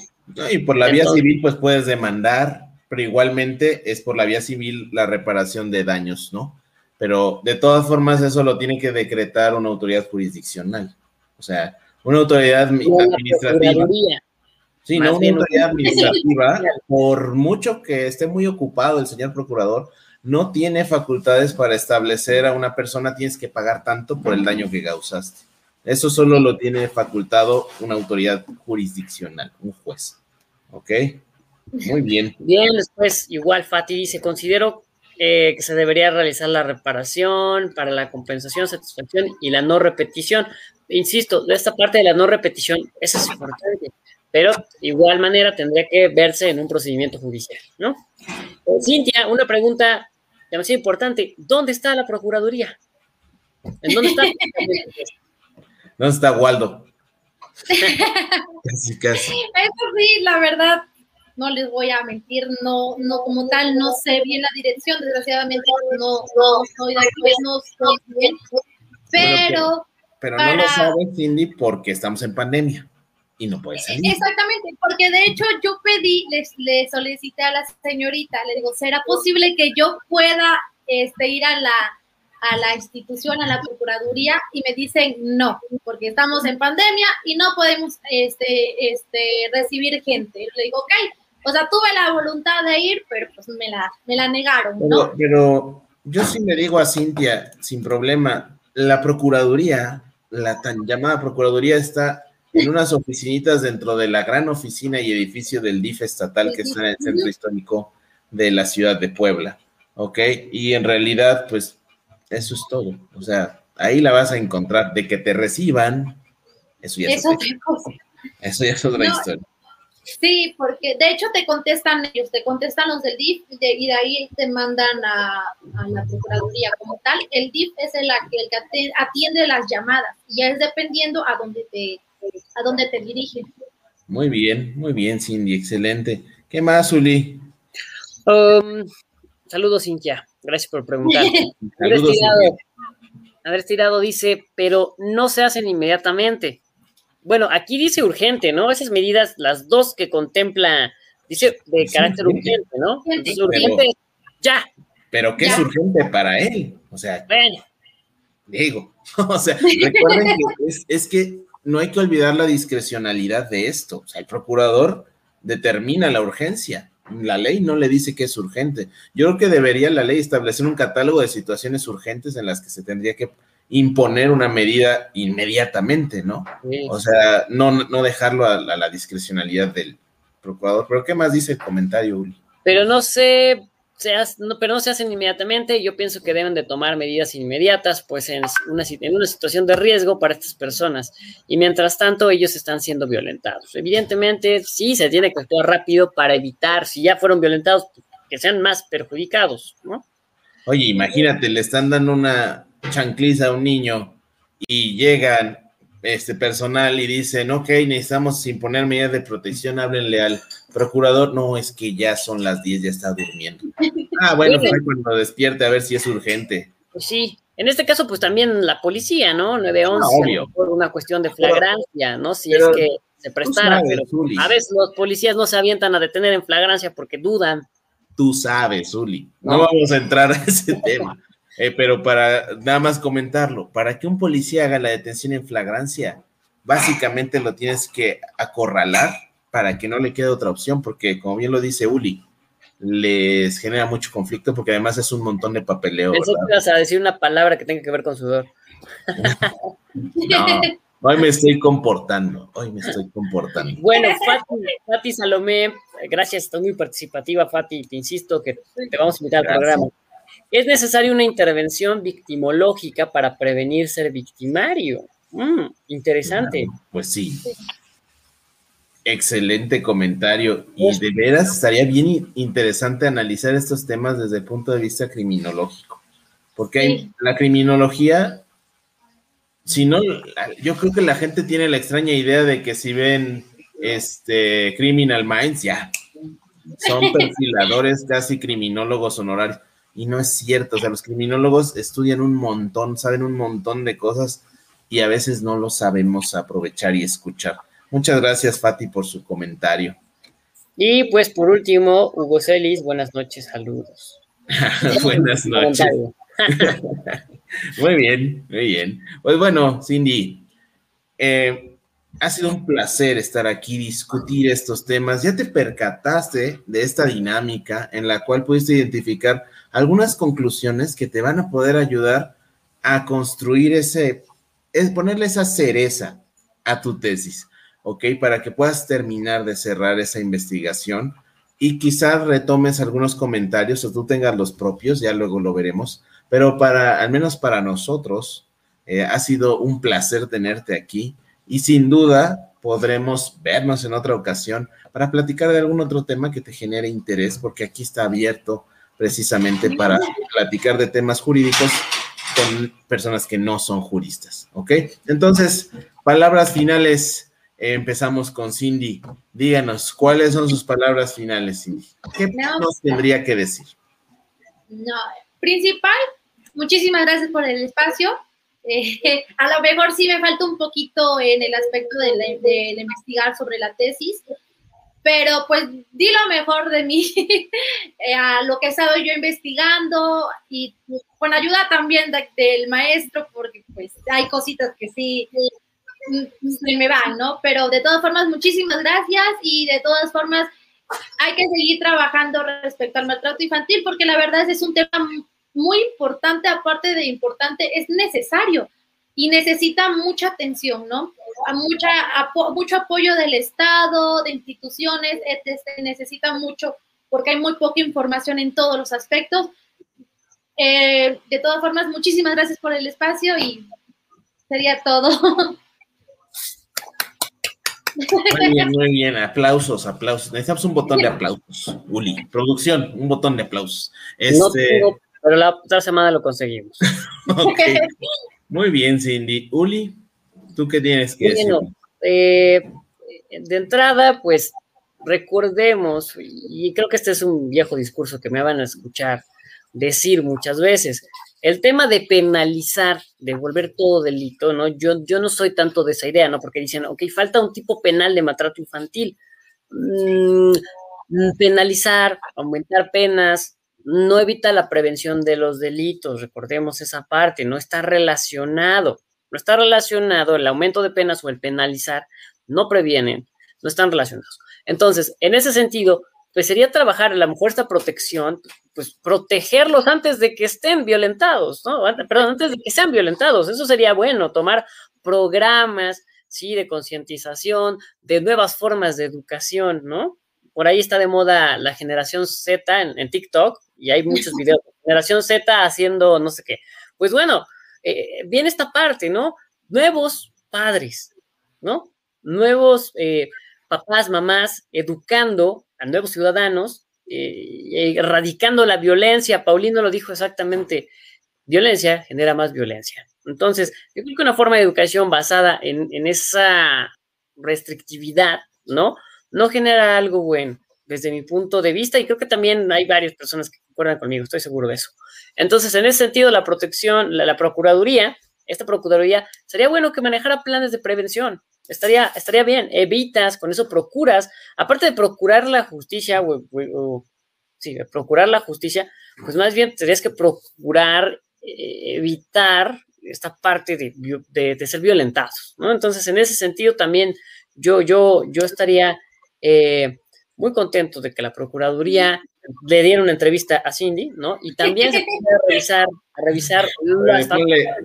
y por la vía civil, pues puedes demandar, pero igualmente es por la vía civil la reparación de daños, ¿no? pero de todas formas eso lo tiene que decretar una autoridad jurisdiccional. O sea, una autoridad administrativa. Sí, no una autoridad administrativa, por mucho que esté muy ocupado el señor procurador, no tiene facultades para establecer a una persona tienes que pagar tanto por el daño que causaste. Eso solo lo tiene facultado una autoridad jurisdiccional, un juez. ¿Ok? Muy bien. Bien, después igual Fati dice, considero eh, que se debería realizar la reparación para la compensación, satisfacción y la no repetición. Insisto, de esta parte de la no repetición, eso es importante, pero de igual manera tendría que verse en un procedimiento judicial, ¿no? Eh, Cintia, una pregunta demasiado importante, ¿dónde está la Procuraduría? ¿En dónde está? [LAUGHS] ¿Dónde está Waldo? [LAUGHS] casi, casi. Eso sí, la verdad, no les voy a mentir, no, no como tal, no sé bien la dirección, desgraciadamente no, no soy de no estoy bien, pero... pero no lo sabes, Cindy, porque estamos en pandemia y no puede salir. Exactamente, porque de hecho yo pedí, les, le solicité a la señorita, le digo, ¿será posible que yo pueda este, ir a la, a la institución, a la Procuraduría, y me dicen no, porque estamos en pandemia y no podemos este, este, recibir gente. Le digo, ok, o sea, tuve la voluntad de ir, pero pues me la, me la negaron, ¿no? Pero, yo sí me digo a Cintia, sin problema, la Procuraduría, la tan llamada Procuraduría está en unas oficinitas dentro de la gran oficina y edificio del DIF estatal que está en el centro histórico de la ciudad de Puebla, ¿ok? Y en realidad, pues, eso es todo. O sea, ahí la vas a encontrar. De que te reciban, eso ya es, otra cosa. Eso ya es otra historia. Sí, porque de hecho te contestan ellos, te contestan los del DIF y de ahí te mandan a, la Procuraduría como tal. El DIF es el, el que atiende las llamadas y ya es dependiendo a dónde te, a dónde te dirigen. Muy bien, muy bien, Cindy, excelente. ¿Qué más, Uli? Um, saludos, Cintia. Gracias por preguntar. [LAUGHS] saludos, Andrés Tirado dice, pero no se hacen inmediatamente bueno, aquí dice urgente, ¿no? Esas medidas, las dos que contempla, dice de carácter urgente, ¿no? Es urgente, ya. Pero ¿qué es urgente para él? O sea, bueno. digo, [LAUGHS] o sea, recuerden que es, que no hay que olvidar la discrecionalidad de esto. O sea, el procurador determina la urgencia. La ley no le dice que es urgente. Yo creo que debería la ley establecer un catálogo de situaciones urgentes en las que se tendría que imponer una medida inmediatamente, ¿no? O sea, no, no dejarlo a, la discrecionalidad del procurador. Pero ¿qué más dice el comentario, Uli? Pero no sé, se no, pero no se hacen inmediatamente. Yo pienso que deben de tomar medidas inmediatas, pues en una, en una situación de riesgo para estas personas. Y mientras tanto, ellos están siendo violentados. Evidentemente, sí, se tiene que actuar rápido para evitar, si ya fueron violentados, que sean más perjudicados, ¿no? Oye, imagínate, le están dando una, chancliza a un niño y llegan este personal y dicen, ok, necesitamos imponer medidas de protección, háblenle al procurador, no, es que ya son las 10, ya está durmiendo. Ah, bueno, fue cuando despierte a ver si es urgente. Pues sí, en este caso, pues también la policía, ¿no? 911, ah, obvio. por una cuestión de flagrancia, ¿no? Si es que se prestara, pero a veces los policías no se avientan a detener en flagrancia porque dudan. Tú sabes, Uli. No, vamos a entrar a ese [LAUGHS] tema. Eh, pero para nada más comentarlo, para que un policía haga la detención en flagrancia, básicamente lo tienes que acorralar para que no le quede otra opción, porque como bien lo dice Uli, les genera mucho conflicto porque además es un montón de papeleo. Pensé que ibas a decir una palabra que tenga que ver con sudor. [LAUGHS] no, hoy me estoy comportando, hoy me estoy comportando. Bueno, Fati, Salomé, gracias, estás muy participativa, Fati, te insisto que te vamos a invitar al programa. Es necesaria una intervención victimológica para prevenir ser victimario. Mm, interesante. pues sí. Excelente comentario. Y de veras estaría bien interesante analizar estos temas desde el punto de vista criminológico. Porque hay, la criminología, si no, yo creo que la gente tiene la extraña idea de que si ven este Criminal Minds, ya son [LAUGHS] perfiladores, casi criminólogos honorarios. Y no es cierto, o sea, los criminólogos estudian un montón, saben un montón de cosas y a veces no lo sabemos aprovechar y escuchar. Muchas gracias, Fati, por su comentario. Y pues por último, Hugo Celis, buenas noches, saludos. [LAUGHS] buenas noches. [LAUGHS] muy bien, muy bien. Pues bueno, Cindy, eh, ha sido un placer estar aquí, discutir estos temas. Ya te percataste de esta dinámica en la cual pudiste identificar algunas conclusiones que te van a poder ayudar a construir ese, es ponerle esa cereza a tu tesis. ¿ok? Para que puedas terminar de cerrar esa investigación y quizás retomes algunos comentarios o tú tengas los propios, ya luego lo veremos, pero para, al menos para nosotros, eh, ha sido un placer tenerte aquí y sin duda podremos vernos en otra ocasión para platicar de algún otro tema que te genere interés, porque aquí está abierto precisamente para platicar de temas jurídicos con personas que no son juristas, ¿ok? Entonces, palabras finales empezamos con Cindy. Díganos, ¿cuáles son sus palabras finales, Cindy? ¿Qué nos tendría que decir? No, principal, muchísimas gracias por el espacio. Eh, [LAUGHS] a lo mejor sí me falta un poquito en el aspecto de, investigar sobre la tesis, pero pues di lo mejor de mí [LAUGHS] eh, a lo que he estado yo investigando y con ayuda también del maestro, porque pues hay cositas que sí se me van, ¿no? Pero de todas formas, muchísimas gracias y de todas formas hay que seguir trabajando respecto al maltrato infantil porque la verdad es, es un tema muy importante, aparte de importante, es necesario y necesita mucha atención, ¿no? mucha, mucho apoyo del Estado, de instituciones, etc. necesita mucho porque hay muy poca información en todos los aspectos. Eh, de todas formas, muchísimas gracias por el espacio y sería todo. Muy bien, muy bien. Aplausos, aplausos. Necesitamos un botón de aplausos, Uli. Producción, un botón de aplausos. Este... pero la otra semana lo conseguimos. [LAUGHS] Muy bien, Cindy. Uli, ¿tú qué tienes que decir? Eh, de entrada, pues recordemos, y creo que este es un viejo discurso que me van a escuchar decir muchas veces, el tema de penalizar, de volver todo delito, ¿no? Yo, yo no soy tanto de esa idea, ¿no? Porque dicen, ok, falta un tipo penal de maltrato infantil. Mm, penalizar, aumentar penas, no evita la prevención de los delitos, recordemos esa parte, no está relacionado, no está relacionado el aumento de penas o el penalizar, no previenen, no están relacionados. Entonces, en ese sentido, pues sería trabajar a lo mejor esta protección, pues protegerlos antes de que estén violentados, ¿no? Perdón, antes de que sean violentados. Eso sería bueno, tomar programas, sí, de concientización, de nuevas formas de educación, ¿no? Por ahí está de moda la generación Z en, TikTok y hay muchos [LAUGHS] videos de generación Z haciendo no sé qué. Pues bueno, eh, viene esta parte, ¿no? Nuevos padres, ¿no? Nuevos eh, papás, mamás, educando a nuevos ciudadanos, eh, erradicando la violencia. Paulino lo dijo exactamente, violencia genera más violencia. Entonces, yo creo que una forma de educación basada en, en esa restrictividad, ¿no? No genera algo bueno desde mi punto de vista y creo que también hay varias personas que concuerdan conmigo, estoy seguro de eso. Entonces, en ese sentido, la protección, la, Procuraduría, esta Procuraduría, sería bueno que manejara planes de prevención. Estaría, estaría bien, evitas, con eso procuras, aparte de procurar la justicia, o, sí, procurar la justicia, pues más bien tendrías que procurar eh, evitar esta parte de, de, ser violentados, ¿no? Entonces, en ese sentido también yo, yo, yo estaría eh, muy contento de que la Procuraduría le diera una entrevista a Cindy, ¿no? Y también se puede [LAUGHS] revisar, a revisar.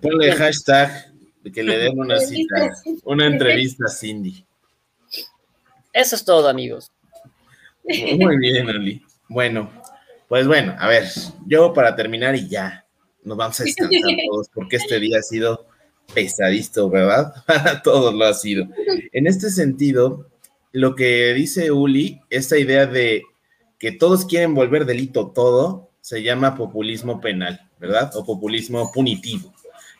ponle, hashtag de que le den una cita, una entrevista a Cindy. Eso es todo, amigos. Muy bien, Ali. Bueno, pues bueno, a ver, yo para terminar y ya, nos vamos a descansar [LAUGHS] todos porque este día ha sido pesadito, ¿verdad? [LAUGHS] Para todos lo ha sido. En este sentido, lo que dice Uli, esta idea de que todos quieren volver delito todo, se llama populismo penal, ¿verdad? O populismo punitivo.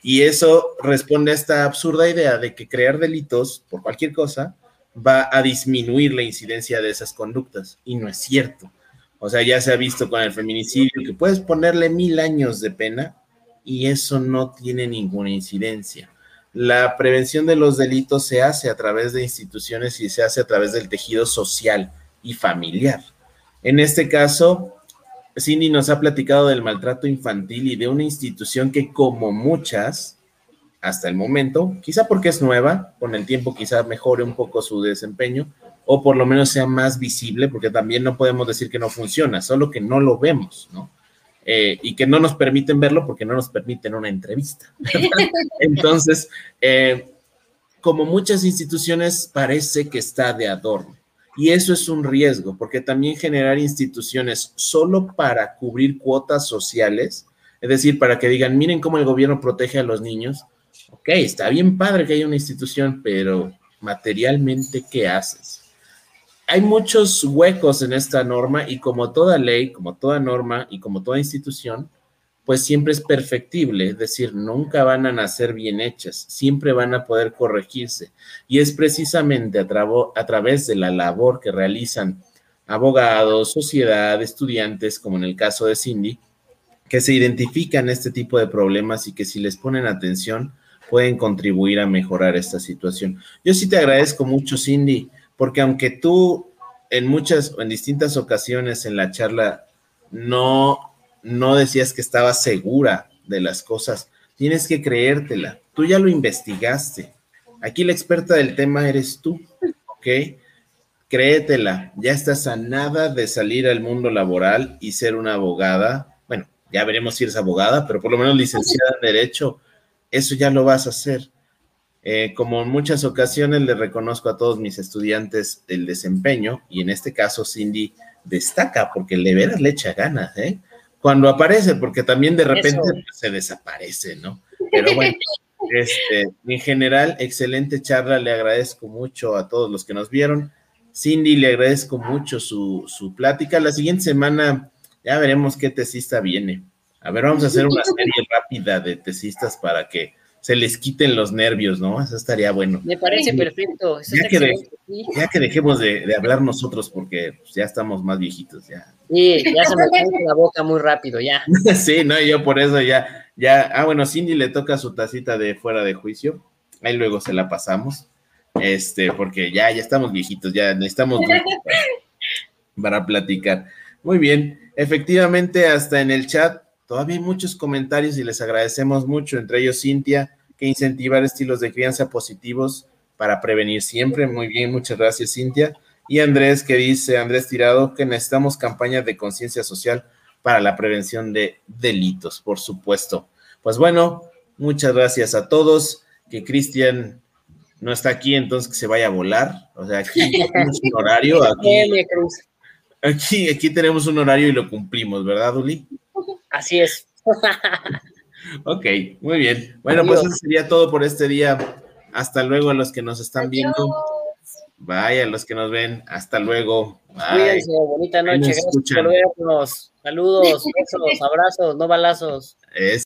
Y eso responde a esta absurda idea de que crear delitos por cualquier cosa va a disminuir la incidencia de esas conductas. Y no es cierto. O sea, ya se ha visto con el feminicidio que puedes ponerle mil años de pena y eso no tiene ninguna incidencia. La prevención de los delitos se hace a través de instituciones y se hace a través del tejido social y familiar. En este caso, Cindy nos ha platicado del maltrato infantil y de una institución que como muchas, hasta el momento, quizá porque es nueva, con el tiempo quizá mejore un poco su desempeño, o por lo menos sea más visible, porque también no podemos decir que no funciona, solo que no lo vemos, ¿no? Eh, y que no nos permiten verlo porque no nos permiten una entrevista. [LAUGHS] Entonces, eh, como muchas instituciones, parece que está de adorno. Y eso es un riesgo, porque también generar instituciones solo para cubrir cuotas sociales, es decir, para que digan, miren cómo el gobierno protege a los niños. Ok, está bien padre que haya una institución, pero materialmente, ¿qué haces? Hay muchos huecos en esta norma y como toda ley, como toda norma y como toda institución, pues siempre es perfectible, es decir, nunca van a nacer bien hechas, siempre van a poder corregirse. Y es precisamente a, través de la labor que realizan abogados, sociedad, estudiantes, como en el caso de Cindy, que se identifican este tipo de problemas y que si les ponen atención pueden contribuir a mejorar esta situación. Yo sí te agradezco mucho, Cindy porque aunque tú en muchas o en distintas ocasiones en la charla no, no decías que estabas segura de las cosas, tienes que creértela. Tú ya lo investigaste. Aquí la experta del tema eres tú, ¿ok? Créetela. Ya estás a nada de salir al mundo laboral y ser una abogada. Bueno, ya veremos si eres abogada, pero por lo menos licenciada en Derecho, eso ya lo vas a hacer. Eh, como en muchas ocasiones le reconozco a todos mis estudiantes el desempeño y en este caso Cindy destaca porque le veras le echa ganas, ¿eh? Cuando aparece, porque también de repente pues, se desaparece, ¿no? Pero bueno, [LAUGHS] este, en general, excelente charla, le agradezco mucho a todos los que nos vieron. Cindy, le agradezco mucho su, su plática. La siguiente semana ya veremos qué tesista viene. A ver, vamos a hacer una [LAUGHS] serie rápida de tesistas para que se les quiten los nervios, ¿no? Eso estaría bueno. Me parece perfecto. ya, que dejemos de, hablar nosotros porque pues, ya estamos más viejitos, ya. Sí, ya se me cae la boca muy rápido, ya. [LAUGHS] sí, no, yo por eso ya, ya, ah, bueno, Cindy le toca su tacita de fuera de juicio, ahí luego se la pasamos, este, porque ya, ya estamos viejitos, ya necesitamos [LAUGHS] para, para platicar. Muy bien, efectivamente, hasta en el chat Todavía hay muchos comentarios y les agradecemos mucho, entre ellos Cintia, que incentivar estilos de crianza positivos para prevenir siempre. Muy bien, muchas gracias Cintia. Y Andrés, que dice, Andrés Tirado, que necesitamos campañas de conciencia social para la prevención de delitos, por supuesto. Pues bueno, muchas gracias a todos. Que Cristian no está aquí, entonces que se vaya a volar. O sea, aquí [LAUGHS] tenemos un horario. Aquí, aquí, tenemos un horario y lo cumplimos, ¿verdad, Uli? Así es. [LAUGHS] ok, muy bien. Bueno, pues eso sería todo por este día. Hasta luego a los que nos están viendo. Vaya, a los que nos ven. Hasta luego. Cuídense, bonita noche. Gracias por vernos. Saludos, [LAUGHS] besos, abrazos, no balazos. Es